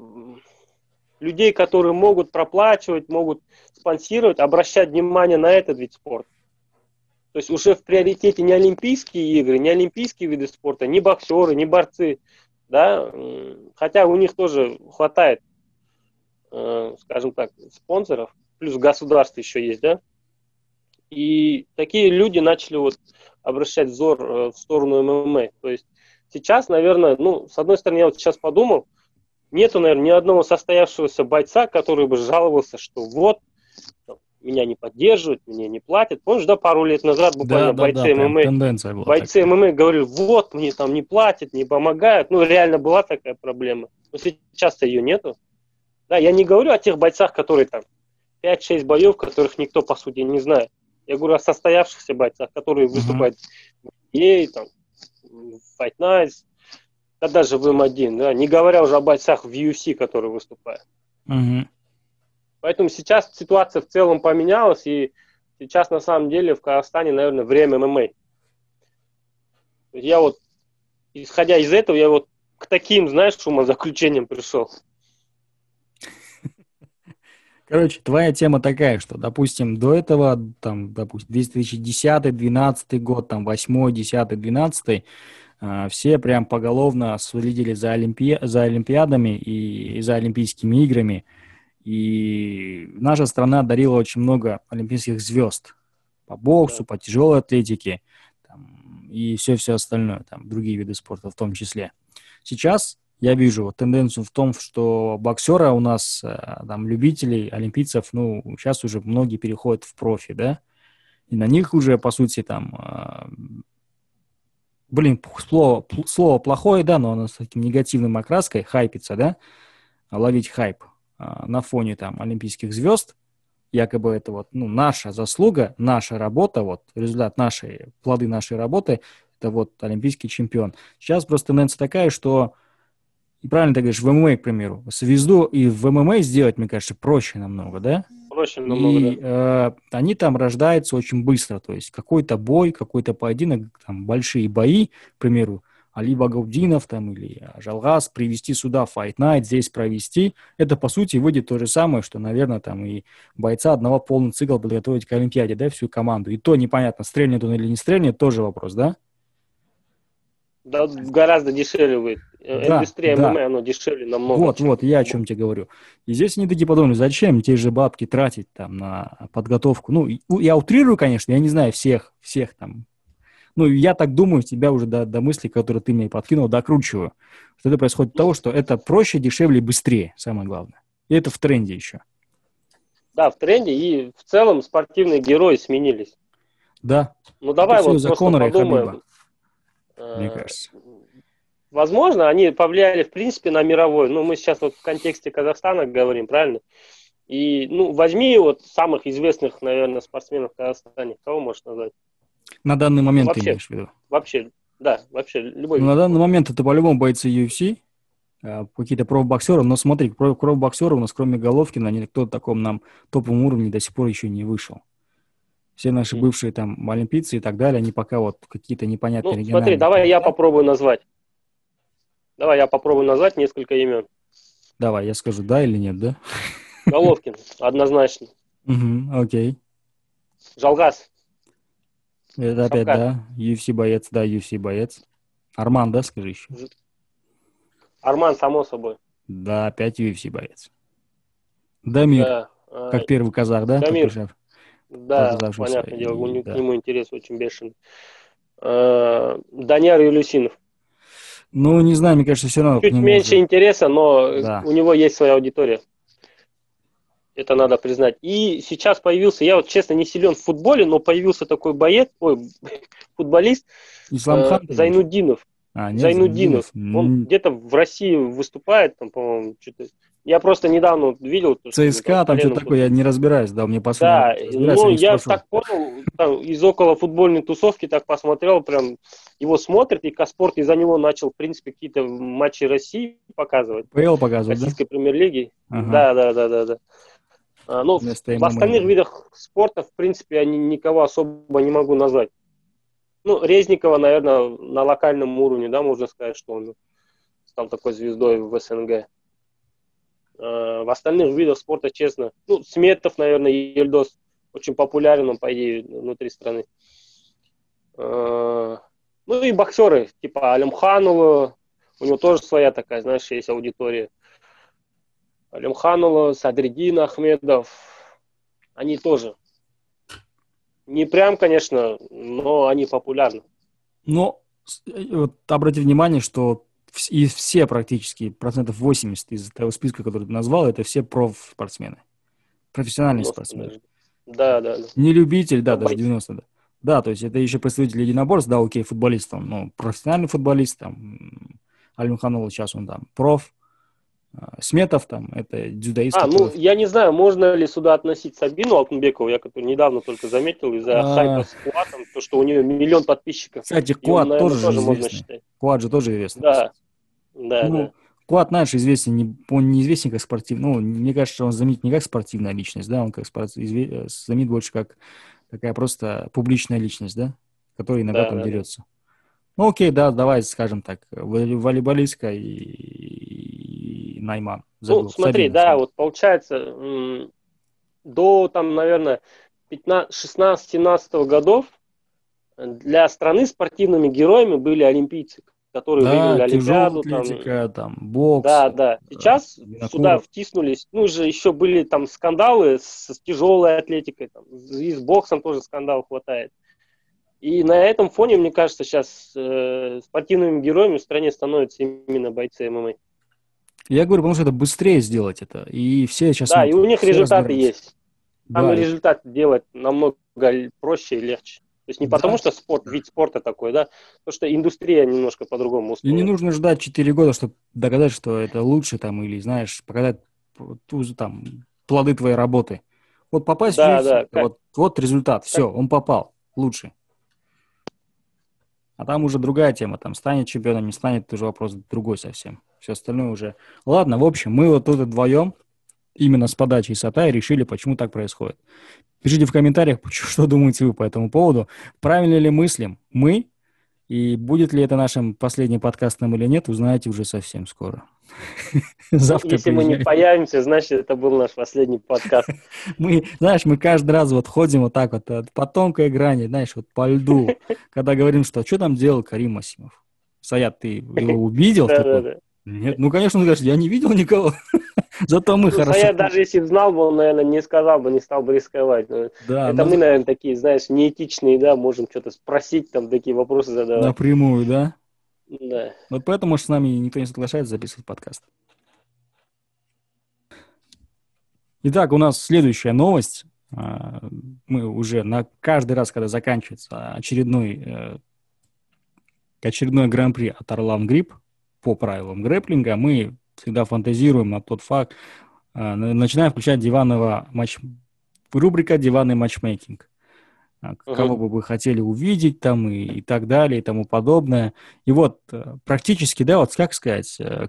людей, которые могут проплачивать, могут спонсировать, обращать внимание на этот вид спорта. То есть уже в приоритете не олимпийские игры, не олимпийские виды спорта, не боксеры, не борцы, да, хотя у них тоже хватает, э, скажем так, спонсоров, плюс государство еще есть, да. И такие люди начали вот обращать взор э, в сторону ММА. То есть сейчас, наверное, ну, с одной стороны, я вот сейчас подумал, нету, наверное, ни одного состоявшегося бойца, который бы жаловался, что вот, меня не поддерживают, меня не платят. Помнишь, да, пару лет назад буквально да, бойцы да, ММА, тенденция была бойцы такая. ММА говорили, вот, мне там не платят, не помогают. Ну, реально была такая проблема. Но сейчас-то ее нету. Да, я не говорю о тех бойцах, которые там 5-6 боев, которых никто, по сути, не знает. Я говорю о состоявшихся бойцах, которые mm-hmm. выступают в NBA, там, в Fight Nights, да даже в М1, да, не говоря уже о бойцах в UFC, которые выступают. Mm-hmm. Поэтому сейчас ситуация в целом поменялась, и сейчас на самом деле в Казахстане, наверное, время ММА. Я вот, исходя из этого, я вот к таким, знаешь, умозаключениям пришел. Короче, твоя тема такая, что, допустим, до этого, там, допустим, 2010, 2012 год, там, 8, 10, 12, э, все прям поголовно следили за, Олимпи... за Олимпиадами и, и за Олимпийскими играми. И наша страна дарила очень много олимпийских звезд по боксу, по тяжелой атлетике там, и все-все остальное, там, другие виды спорта в том числе. Сейчас я вижу тенденцию в том, что боксера у нас, э, там, любителей, олимпийцев, ну, сейчас уже многие переходят в профи, да, и на них уже, по сути, там, э, блин, слово, слово плохое, да, но оно с таким негативным окраской, хайпится, да, ловить хайп э, на фоне, там, олимпийских звезд, якобы это вот, ну, наша заслуга, наша работа, вот, результат нашей, плоды нашей работы, это вот олимпийский чемпион. Сейчас просто тенденция такая, что правильно ты говоришь, в ММА, к примеру, звезду и в ММА сделать, мне кажется, проще намного, да? Проще намного, и, да. Э, они там рождаются очень быстро, то есть какой-то бой, какой-то поединок, там большие бои, к примеру, Али Багаудинов там или Жалгас привести сюда Fight Night, здесь провести, это по сути выйдет то же самое, что, наверное, там и бойца одного полный цикл подготовить к Олимпиаде, да, всю команду. И то непонятно, стрельнет он или не стрельнет, тоже вопрос, да? Да, гораздо дешевле будет. Э, да, Индустрия да. ММА, оно дешевле намного. Вот, вот, я о чем тебе говорю. И здесь они такие подумали, зачем те же бабки тратить там на подготовку? Ну, я утрирую, конечно, я не знаю всех, всех там. Ну, я так думаю, тебя уже до, до мысли, которые ты мне подкинул, докручиваю. Что это происходит от того, что это проще, дешевле, быстрее, самое главное. И это в тренде еще. Да, в тренде, и в целом спортивные герои сменились. Да. Ну, давай это вот просто Конора подумаем мне э, кажется. Возможно, они повлияли, в принципе, на мировой. Ну, мы сейчас вот в контексте Казахстана говорим, правильно? И, ну, возьми вот самых известных, наверное, спортсменов в Казахстане. Кого можешь назвать? На данный момент вообще, ты имеешь в виду? Вообще, да, вообще любой. Ну, на данный момент это по-любому бойцы UFC, а, какие-то профбоксеры, но смотри, профбоксеры у нас кроме Головкина, никто в таком нам топовом уровне до сих пор еще не вышел. Все наши бывшие там олимпийцы и так далее, они пока вот какие-то непонятные ну, региональные. Смотри, давай я попробую назвать. Давай я попробую назвать несколько имен. Давай, я скажу да или нет, да? Головкин, однозначно. Угу, окей. Жалгас. Это опять, да, UFC боец, да, UFC боец. Арман, да, скажи еще. Арман, само собой. Да, опять UFC боец. Дамир, да. как а, первый казах, да? Дамир. Да, понятное дело, к нему интерес очень бешеный. Э, Даняр Юлюсинов. Ну, не знаю, мне кажется, все равно. Чуть меньше уже... интереса, но да. у него есть своя аудитория. Это надо признать. И сейчас появился, я вот честно не силен в футболе, но появился такой боец, ой, футболист Исламхан, э, Зайнудинов. А, нет, Зайнудинов. Зайнудинов. Он где-то в России выступает, там, по-моему, что-то я просто недавно видел... ЦСКА, там что-то такое, я не разбираюсь, да, мне посмотрел. Да, ну, я так понял, там, из около футбольной тусовки так посмотрел, прям его смотрит, и Каспорт из-за него начал, в принципе, какие-то матчи России показывать. ПЛ показывать, Российской да? премьер-лиги. Ага. Да, да, да, да, да. А, ну, в остальных видах спорта, в принципе, я никого особо не могу назвать. Ну, Резникова, наверное, на локальном уровне, да, можно сказать, что он стал такой звездой в СНГ. Э, в остальных видах спорта, честно, ну, Сметов, наверное, Ельдос очень популярен, он, по идее, внутри страны. Э, ну и боксеры, типа Алимханова, у него тоже своя такая, знаешь, есть аудитория. Алимханова, Садридин Ахмедов, они тоже. Не прям, конечно, но они популярны. Но э, вот обрати внимание, что и все практически, процентов 80 из того списка, который ты назвал, это все проф-спортсмены. Профессиональные спортсмены. Да, да, да. Не любитель, да, даже 90, да. Да, то есть это еще представитель единоборств, да, окей, футболист, он, ну, профессиональный футболист, там, Алим Ханул сейчас он там проф, а, Сметов там, это дзюдоист. А, ну, я не знаю, можно ли сюда относить Сабину Алтунбекову, я который недавно только заметил из-за а... хайпа с Куатом, то, что у нее миллион подписчиков. Кстати, Куат тоже, тоже можно считать. Куат же тоже известный. Да, да, ну, да. Куат наш известен, не, он не известен как спортивный, ну, мне кажется, он знаменит не как спортивная личность, да, он как спорт, изве, знаменит больше как такая просто публичная личность, да, которая иногда да, там да. дерется. Ну, окей, да, давай скажем так, волейболистка и, и Найман. Забыл. Ну, смотри, Сабина, да, вот получается, до там, наверное, 16-17 годов для страны спортивными героями были олимпийцы, которые да, выиграли Олимпиаду. Атлетика, там, там, бокс. Да, да. Сейчас винокур. сюда втиснулись, ну, же еще были там скандалы с, с тяжелой атлетикой, там, и с боксом тоже скандал хватает. И на этом фоне, мне кажется, сейчас э, спортивными героями в стране становятся именно бойцы ММА. Я говорю, потому что это быстрее сделать это. И все сейчас... Да, и у них результаты есть. Там да, результат делать намного проще и легче. То есть не да. потому, что спорт, вид спорта такой, да, потому что индустрия немножко по-другому устроена. И не нужно ждать 4 года, чтобы догадать, что это лучше там, или, знаешь, показать ту, там, плоды твоей работы. Вот попасть да, в UFC, да. вот, вот результат, все, он попал, лучше. А там уже другая тема, там станет чемпионом, не станет, это уже вопрос другой совсем. Все остальное уже... Ладно, в общем, мы вот тут вдвоем, именно с подачи Исатай, решили, почему так происходит. Пишите в комментариях, что думаете вы по этому поводу. Правильно ли мыслим мы, и будет ли это нашим последним подкастом или нет, узнаете уже совсем скоро. Завтра Если приезжаем. мы не появимся, значит, это был наш последний подкаст. Мы, знаешь, мы каждый раз вот ходим вот так вот по тонкой грани, знаешь, вот по льду, когда говорим, что что там делал Карим Масимов? Саят, ты его увидел? Нет, ну, конечно, он скажет, я не видел никого. Зато мы ну, хорошо. Я даже если бы знал он, наверное, не сказал бы, не стал бы рисковать. Да, это но... мы, наверное, такие, знаешь, неэтичные, да, можем что-то спросить, там такие вопросы задавать. Напрямую, да? Да. Вот поэтому с нами никто не соглашается записывать подкаст. Итак, у нас следующая новость. А, мы уже на каждый раз, когда заканчивается очередной, э, очередной гран-при от Орлан Грипп по правилам грэплинга, мы всегда фантазируем на тот факт, а, начинаем включать диванного матч... рубрика «Диванный матчмейкинг». Uh-huh. Кого бы вы хотели увидеть там и, и так далее и тому подобное. И вот э, практически, да, вот как сказать, э,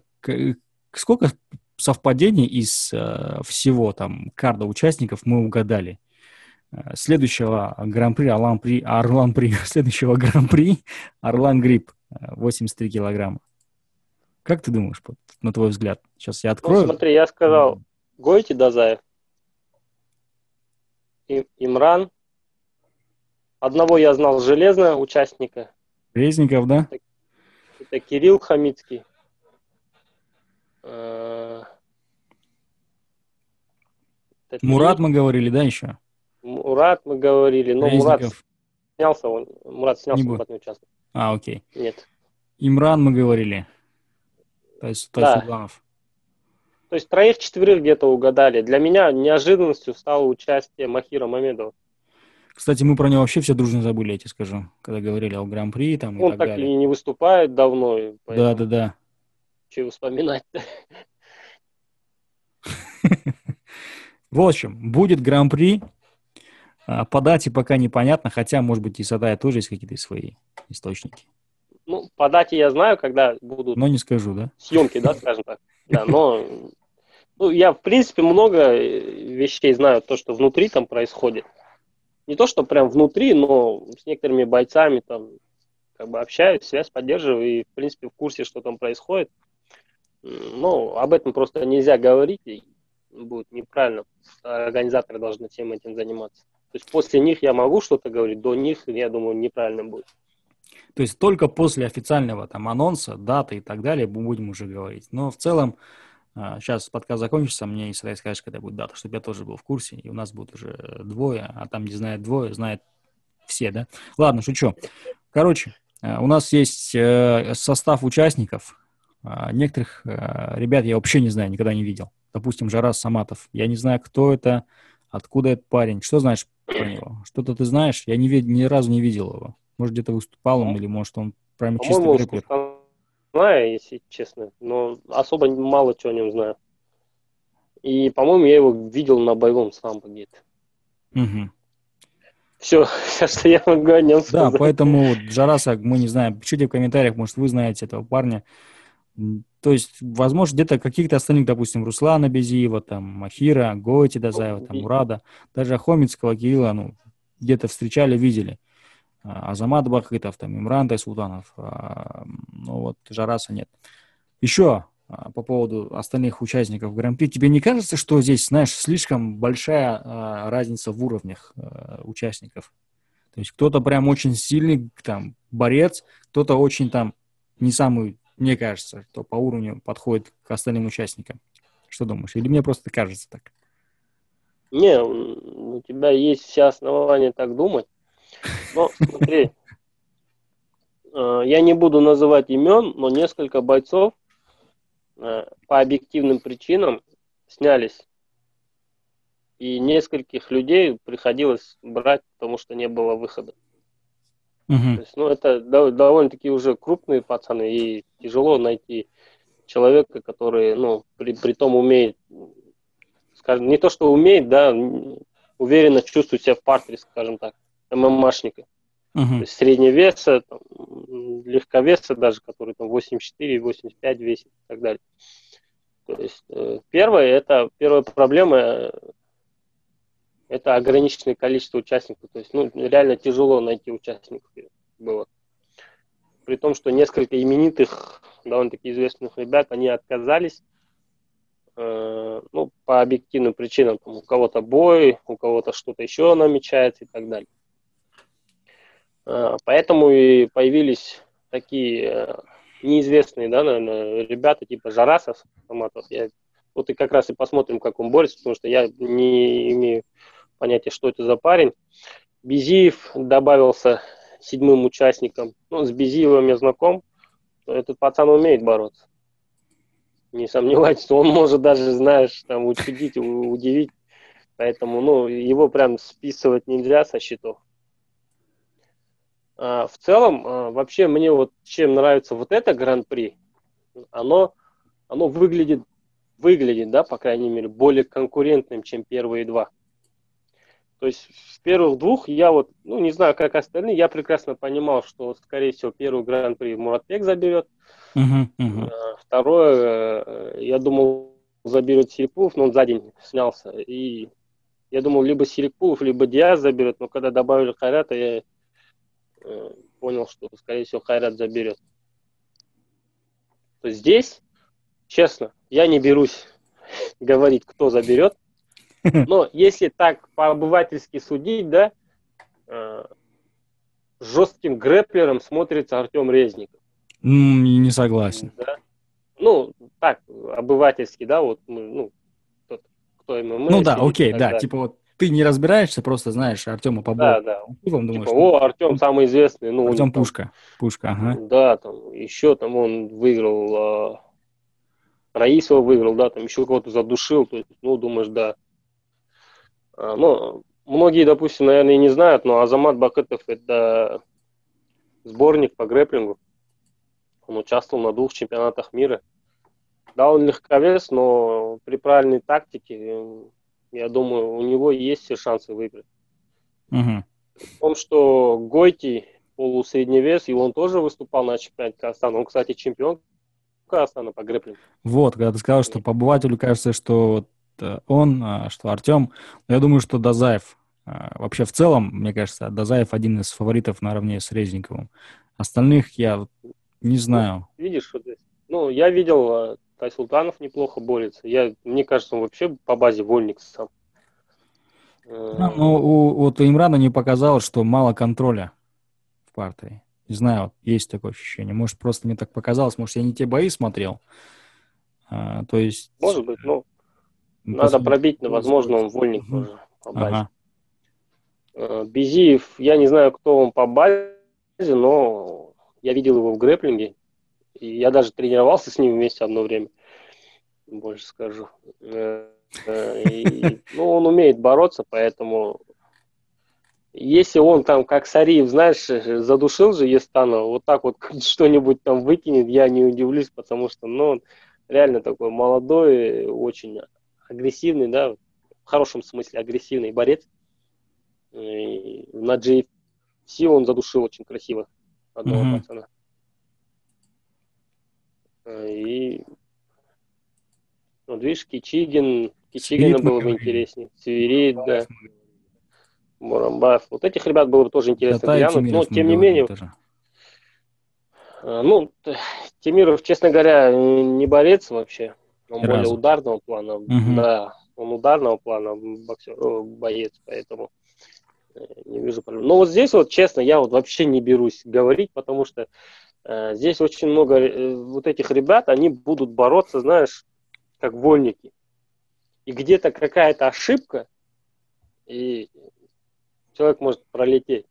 сколько совпадений из э, всего там карда участников мы угадали. Следующего гран-при, Орлан при, Орлан при, следующего гран-при Орлан Грипп, 83 килограмма. Как ты думаешь, на твой взгляд? Сейчас я ну, открою. Ну, смотри, я сказал Гойти Дазаев, и, Имран. Одного я знал железно, участника. Резников, да? Это, это Кирилл Хамицкий. Э, это Мурат мы говорили, да, еще? Мурат мы говорили, но Резников. Мурат снялся, он, Мурат снялся, не он не участвовал. А, окей. Нет. Имран мы говорили. То есть, то да. Есть То есть троих-четверых где-то угадали. Для меня неожиданностью стало участие Махира Мамедова. Кстати, мы про него вообще все дружно забыли, я тебе скажу, когда говорили о Гран-при там Он и так, так далее. и не выступает давно. Да, да, да. Чего вспоминать В общем, будет Гран-при. А, по дате пока непонятно, хотя, может быть, и Садая тоже есть какие-то свои источники. Ну, по дате я знаю, когда будут... Но не скажу, да? Съемки, да, скажем так. Да, но... Ну, я, в принципе, много вещей знаю, то, что внутри там происходит. Не то, что прям внутри, но с некоторыми бойцами там как бы общаюсь, связь поддерживаю и, в принципе, в курсе, что там происходит. Но об этом просто нельзя говорить, и будет неправильно. Организаторы должны всем этим заниматься. То есть после них я могу что-то говорить, до них, я думаю, неправильно будет. То есть только после официального там анонса, даты и так далее мы будем уже говорить. Но в целом сейчас а, подкаст закончится, мне если скажешь, когда будет дата, чтобы я тоже был в курсе, и у нас будет уже двое, а там, где знает двое, знает все, да? Ладно, шучу. Короче, а, у нас есть э, состав участников. А, некоторых ребят я вообще не знаю, никогда не видел. Допустим, Жарас Саматов. Я не знаю, кто это, откуда этот парень. Что знаешь про него? Что-то ты знаешь? Я не, ни разу не видел его. Может, где-то выступал он, или может, он прям чисто грэплер? знаю, если честно, но особо мало чего о нем знаю. И, по-моему, я его видел на боевом самбо где-то. Угу. Все, все, что я могу о нем сказать. Да, поэтому Джараса, мы не знаем. Пишите в комментариях, может, вы знаете этого парня. То есть, возможно, где-то каких-то остальных, допустим, Руслана Безиева, там, Махира, Готи Дазаева, там, Мурада, даже Ахомицкого, Кирилла, ну, где-то встречали, видели. А, Азамат Бахытов, там Имран Тайсултанов, а, ну вот Жараса нет. Еще а, по поводу остальных участников Гран-при, тебе не кажется, что здесь, знаешь, слишком большая разница в уровнях участников? То есть кто-то прям очень сильный там борец, кто-то очень там не самый, мне кажется, кто по уровню подходит к остальным участникам. Что думаешь? Или мне просто кажется так? Не, у тебя есть все основания так думать. Но смотри, э, я не буду называть имен, но несколько бойцов э, по объективным причинам снялись. И нескольких людей приходилось брать, потому что не было выхода. Угу. То есть, ну, это довольно-таки уже крупные пацаны, и тяжело найти человека, который, ну, при, при том умеет, скажем, не то, что умеет, да, уверенно чувствует себя в партере, скажем так, ММАшника. Угу. То есть среднего веса, там, легковеса даже, который там 84, 85 весит и так далее. То есть э, первое, это первая проблема, э, это ограниченное количество участников. То есть, ну, реально тяжело найти участников было. При том, что несколько именитых, довольно-таки известных ребят, они отказались, э, ну, по объективным причинам. Там, у кого-то бой, у кого-то что-то еще намечается и так далее. Э, поэтому и появились такие э, неизвестные, да, наверное, ребята типа Жарасов, вот, я, вот и как раз и посмотрим, как он борется, потому что я не имею понятия, что это за парень. Безиев добавился седьмым участником. Ну, с Безиевым я знаком. Этот пацан умеет бороться. Не сомневайтесь, он может даже, знаешь, там учудить, удивить. Поэтому, ну, его прям списывать нельзя со счетов. А, в целом, а, вообще мне вот чем нравится вот это гран-при, оно, оно выглядит, выглядит, да, по крайней мере, более конкурентным, чем первые два. То есть в первых двух я вот, ну, не знаю, как остальные, я прекрасно понимал, что, скорее всего, первый гран-при Муратбек заберет. Uh-huh, uh-huh. Второе, э, я думал, заберет Серикулов, но он за день снялся. И я думал, либо Серикулов, либо Диаз заберет, но когда добавили Хайрата, я понял, что, скорее всего, Хайрат заберет. То здесь, честно, я не берусь говорить, кто заберет. Но если так по-обывательски судить, да, э, жестким грэплером смотрится Артем Резников. Не согласен. Да? Ну, так, обывательски, да, вот ну, тот, кто ММА. Ну да, окей, да, далее. типа вот ты не разбираешься, просто знаешь Артема по Да, да. Думаешь, типа, о, Артем самый известный. Ну, Артем Пушка. Пушка, ага. Да, там еще там он выиграл, а, Раисова выиграл, да, там еще кого-то задушил, то есть, ну, думаешь, да. А, ну, многие, допустим, наверное, не знают, но Азамат Бакетов это сборник по грэплингу. Он участвовал на двух чемпионатах мира. Да, он легковес, но при правильной тактике я думаю, у него есть все шансы выиграть. Угу. В том, что Гойти полусредневес, и он тоже выступал на чемпионате Казахстана. Он, кстати, чемпион Казахстана по грэплингу. Вот, когда ты сказал, что по обывателю кажется, что вот э, он, а, что Артем, я думаю, что Дазаев. А, вообще, в целом, мне кажется, Дазаев один из фаворитов наравне с Резниковым. Остальных я не знаю. Ну, видишь, вот здесь. Ну, я видел а, Тай Султанов неплохо борется. Я, мне кажется, он вообще по базе вольник сам. Да, но у, вот у Имрана не показалось, что мало контроля в партии. Не знаю, есть такое ощущение. Может, просто мне так показалось. Может, я не те бои смотрел. А, то есть... Может быть, ну, надо пробить, но, возможно, он вольник угу. тоже по базе. Ага. Э, Безиев, я не знаю, кто он по базе, но я видел его в грэплинге. И я даже тренировался с ним вместе одно время, больше скажу. Э, э, и, ну, он умеет бороться, поэтому если он там, как Сариев, знаешь, задушил же Естана, вот так вот что-нибудь там выкинет, я не удивлюсь, потому что, ну, он реально такой молодой, очень агрессивный, да, в хорошем смысле агрессивный борец. И на GFC он задушил очень красиво одного mm-hmm. пацана. И ну, видишь, Кичигин, Кичигина было бы интереснее. Свирид, да. Мурамбаев. Вот этих ребят было бы тоже интересно глянуть, но тем не менее... Тоже. Э, ну, Тимиров, честно говоря, не борец вообще. Он Разум. более ударного плана. Угу. Да, он ударного плана боксер, боец, поэтому э, не вижу проблем. Но вот здесь вот, честно, я вот вообще не берусь говорить, потому что э, здесь очень много э, вот этих ребят, они будут бороться, знаешь, как вольники. И где-то какая-то ошибка, и человек может пролететь.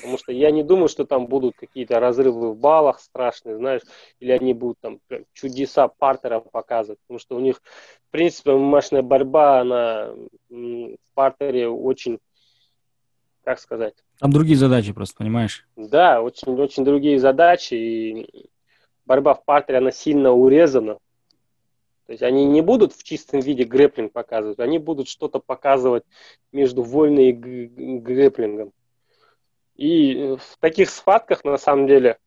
Потому что я не думаю, что там будут какие-то разрывы в баллах страшные, знаешь, или они будут там чудеса партера показывать. Потому что у них, в принципе, мощная борьба, она в партере очень, как сказать... Там другие задачи просто, понимаешь? Да, очень-очень другие задачи. И борьба в партере, она сильно урезана. То есть они не будут в чистом виде грэплинг показывать, они будут что-то показывать между вольной и грэплингом. И э, в таких схватках, на самом деле,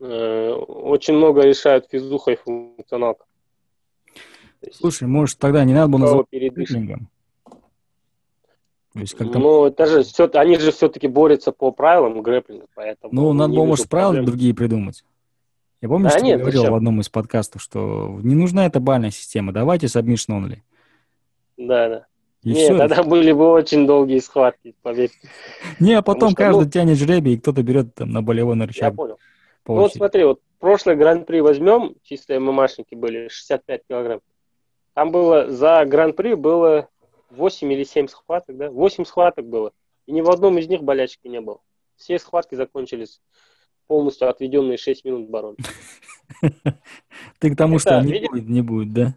э, очень много решают физуха и функционалка. Слушай, может, тогда не надо было называть грэплингом? Ну, это же все, они же все-таки борются по правилам грэплинга, поэтому... Ну, надо было, может, правила другие придумать. Я помню, да, что нет, говорил зачем? в одном из подкастов, что не нужна эта бальная система, давайте submission only. Да, да. И Нет, все. тогда были бы очень долгие схватки, поверь. Не, а потом каждый ну, тянет жребий, и кто-то берет там на болевой на рычаг. Я понял. Ну, вот смотри, вот прошлый гран-при возьмем, чистые ММАшники были, 65 килограмм. Там было, за гран-при было 8 или 7 схваток, да? 8 схваток было. И ни в одном из них болячки не было. Все схватки закончились полностью отведенные 6 минут барон. Ты к тому, что не будет, да?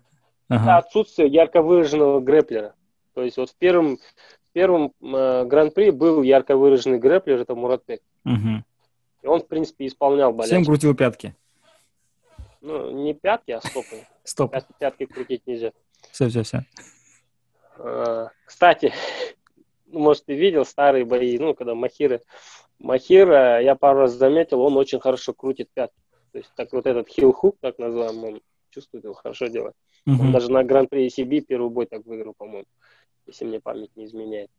Это отсутствие ярко выраженного грэплера. То есть вот в первом, в первом э, гран-при был ярко выраженный грэплер, это Муратбек. Угу. И он, в принципе, исполнял болячки. Всем крутил пятки. Ну, не пятки, а стопы. Стоп. Пятки крутить нельзя. Все, все, все. Э, кстати, ну, может, ты видел старые бои, ну, когда Махира... Махира, я пару раз заметил, он очень хорошо крутит пятки. То есть так вот этот хил-хук, так называемый, он чувствует его, хорошо делает. Угу. Он даже на Гран-при ECB первый бой так выиграл, по-моему если мне память не изменяет.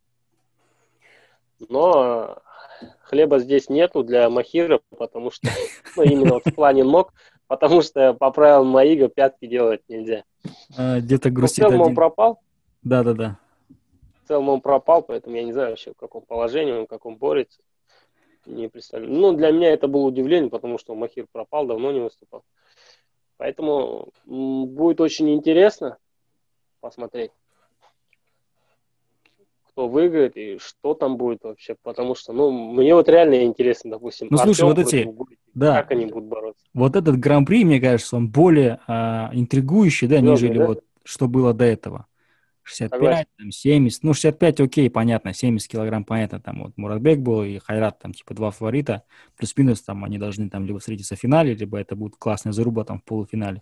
Но хлеба здесь нету для Махира, потому что, ну, именно вот в плане ног, потому что по правилам Маига пятки делать нельзя. А, где-то грустит в целом один... он пропал. Да-да-да. В целом он пропал, поэтому я не знаю вообще, в каком положении он, как он борется. Не представляю. Ну, для меня это было удивление, потому что Махир пропал, давно не выступал. Поэтому будет очень интересно посмотреть кто выиграет и что там будет вообще, потому что, ну, мне вот реально интересно, допустим, ну, слушай, вот эти, да, как они будут бороться. Вот этот гран-при, мне кажется, он более а, интригующий, да, Звездный, нежели да? вот что было до этого. 65, там, 70, ну, 65, окей, понятно, 70 килограмм, понятно, там вот Муратбек был и Хайрат, там, типа, два фаворита, плюс-минус, там, они должны там либо встретиться в финале, либо это будет классная заруба, там, в полуфинале.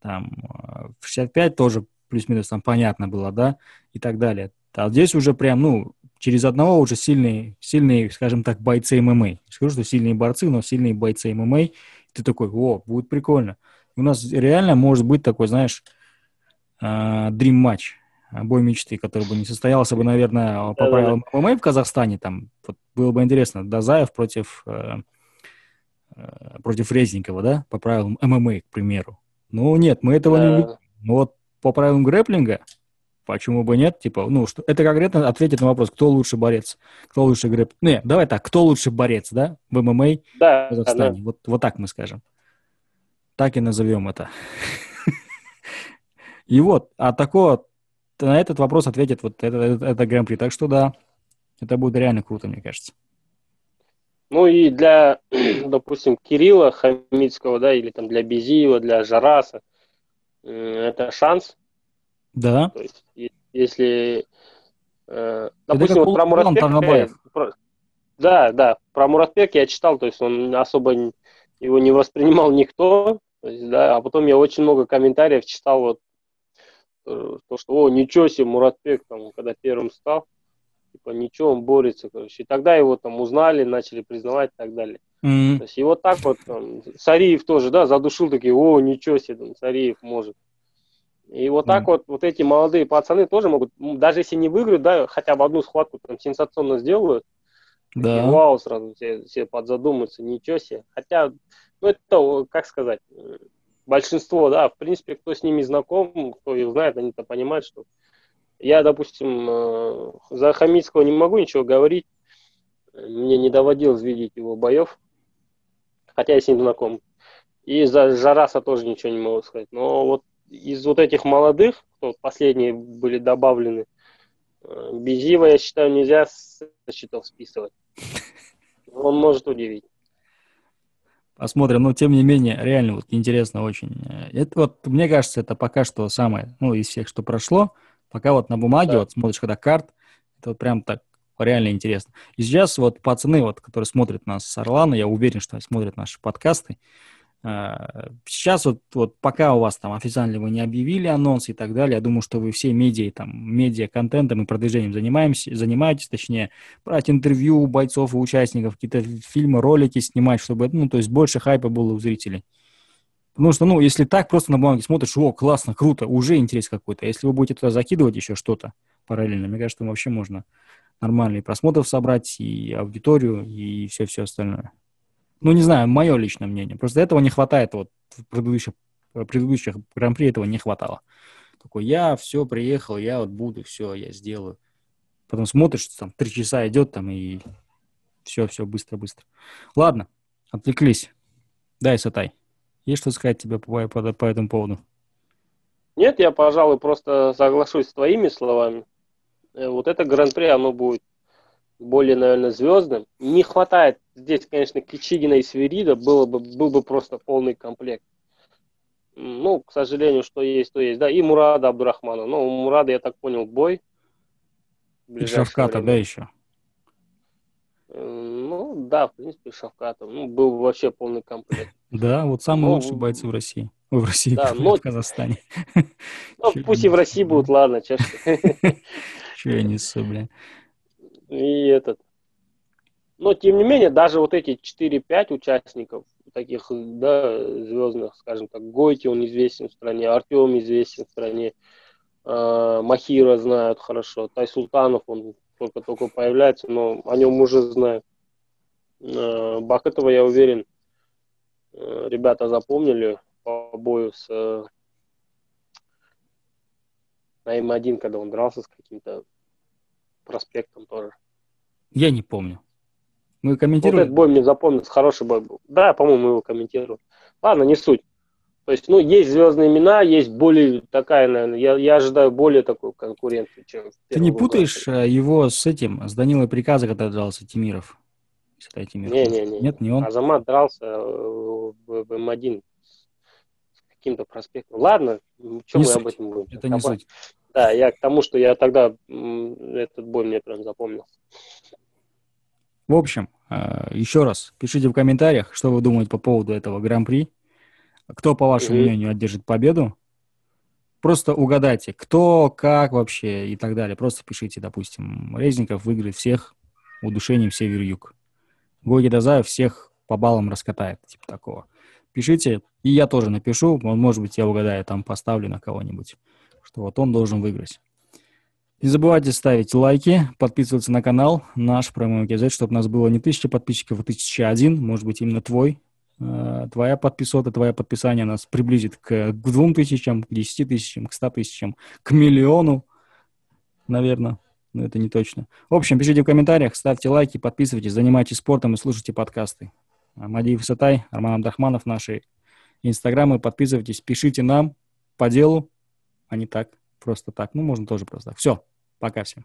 Там, а, в 65 тоже плюс-минус, там, понятно было, да, и так далее. А здесь уже прям, ну, через одного уже сильные, сильные, скажем так, бойцы ММА. Не скажу, что сильные борцы, но сильные бойцы ММА. Ты такой, о, будет прикольно. у нас реально может быть такой, знаешь, дрим матч бой мечты, который бы не состоялся бы, наверное, по правилам ММА в Казахстане. Там вот, было бы интересно. Дазаев против, э, э, против Резникова, да, по правилам ММА, к примеру. Ну, нет, мы этого да. не любим. Но вот по правилам грэплинга Почему бы нет? Типа, ну, что, это конкретно ответит на вопрос, кто лучше борец, кто лучше грэп. Не, давай так, кто лучше борец, да, в ММА да, в Казахстане. Да. Вот, вот так мы скажем. Так и назовем это. И вот, а такого, на этот вопрос ответит вот это, это, это гран-при. Так что да, это будет реально круто, мне кажется. Ну и для, допустим, Кирилла Хамидского, да, или там для Безиева, для Жараса, это шанс да. То есть, если, э, допустим, вот про Муратбек, про, да, да, про Муратбек я читал, то есть он особо его не воспринимал никто, то есть, да, а потом я очень много комментариев читал вот то, что, о, ничего себе, Муратбек, там, когда первым стал, типа, ничего, он борется, короче. И тогда его там узнали, начали признавать и так далее. Mm-hmm. То есть, и вот так вот, там, Сариев тоже, да, задушил такие, о, ничего себе, там, Сариев может. И вот так mm. вот, вот эти молодые пацаны тоже могут, даже если не выиграют, да, хотя бы одну схватку там сенсационно сделают, да. вау, сразу все, все подзадумаются, ничего себе. Хотя, ну это, как сказать, большинство, да, в принципе, кто с ними знаком, кто их знает, они-то понимают, что я, допустим, э, за Хамицкого не могу ничего говорить, мне не доводилось видеть его боев, хотя я с ним знаком. И за Жараса тоже ничего не могу сказать. Но вот из вот этих молодых, кто последние были добавлены, э, Безива, я считаю, нельзя со счетов списывать. Он может удивить. Посмотрим, но тем не менее, реально вот интересно очень. Это вот, мне кажется, это пока что самое, ну, из всех, что прошло, пока вот на бумаге, да. вот смотришь, когда карт, это вот прям так реально интересно. И сейчас вот пацаны, вот, которые смотрят нас с Орлана, я уверен, что смотрят наши подкасты, Сейчас вот, вот пока у вас там официально вы не объявили анонс и так далее, я думаю, что вы все медиа, там, медиа-контентом и продвижением занимаемся, занимаетесь, точнее, брать интервью бойцов и участников, какие-то фильмы, ролики снимать, чтобы, ну, то есть больше хайпа было у зрителей. Потому что, ну, если так просто на бумаге смотришь, о, классно, круто, уже интерес какой-то. Если вы будете туда закидывать еще что-то параллельно, мне кажется, вообще можно нормальные просмотров собрать, и аудиторию, и все-все остальное. Ну, не знаю, мое личное мнение. Просто этого не хватает вот в предыдущих, в предыдущих гран-при этого не хватало. Такой, я все, приехал, я вот буду, все, я сделаю. Потом смотришь, там, три часа идет там, и все, все, быстро-быстро. Ладно, отвлеклись. Дай, Сатай. Есть что сказать тебе по, по, по этому поводу? Нет, я, пожалуй, просто соглашусь с твоими словами. Э, вот это гран-при, оно будет более, наверное, звездным. Не хватает здесь, конечно, Кичигина и Сверида, было бы, был бы просто полный комплект. Ну, к сожалению, что есть, то есть. Да, и Мурада Абдурахмана. Ну, у Мурада, я так понял, бой. И Шавката, время. да, еще? Ну, да, в принципе, Шавката. Ну, был вообще полный комплект. Да, вот самые ну, лучшие бойцы в России. Ой, в России, да, но... в Казахстане. Ну, пусть и в России будут, ладно, честно. Че я несу, бля. И этот. Но, тем не менее, даже вот эти 4-5 участников, таких, да, звездных, скажем так, Гойти, он известен в стране, Артем известен в стране, э, Махира знают хорошо, Тайсултанов, он только-только появляется, но о нем уже знают. Э, Бахетова, я уверен, э, ребята запомнили по бою с э, на М1, когда он дрался с каким-то проспектом тоже. Я не помню. Мы комментировали? Вот этот бой мне запомнился, хороший бой был. Да, по-моему, его комментировали. Ладно, не суть. То есть, ну, есть звездные имена, есть более такая, наверное, я, я ожидаю более такую конкуренцию, чем... Ты не путаешь году. Э, его с этим, с Данилой Приказа, когда дрался Тимиров? Не-не-не. Нет, не он? Азамат дрался э, в, в М1 с каким-то проспектом. Ладно, что мы суть. об этом будем? Это не суть. Да, я к тому, что я тогда этот бой мне прям запомнил. В общем, э, еще раз, пишите в комментариях, что вы думаете по поводу этого гран-при. Кто, по вашему mm-hmm. мнению, одержит победу. Просто угадайте, кто, как вообще и так далее. Просто пишите, допустим, Резников выиграет всех, удушением Север Юг. Гоги Дазаев всех по баллам раскатает, типа такого. Пишите, и я тоже напишу, может быть, я угадаю, там поставлю на кого-нибудь что вот он должен выиграть. Не забывайте ставить лайки, подписываться на канал наш прямой КЗ, чтобы у нас было не тысяча подписчиков, а тысяча один, может быть, именно твой. Э, твоя подписота, твое подписание нас приблизит к, к двум тысячам, к десяти тысячам, к ста тысячам, к миллиону, наверное. Но это не точно. В общем, пишите в комментариях, ставьте лайки, подписывайтесь, занимайтесь спортом и слушайте подкасты. Мадиев Сатай, Арман Абдрахманов, наши инстаграмы, подписывайтесь, пишите нам по делу, а не так, просто так. Ну, можно тоже просто так. Все, пока всем.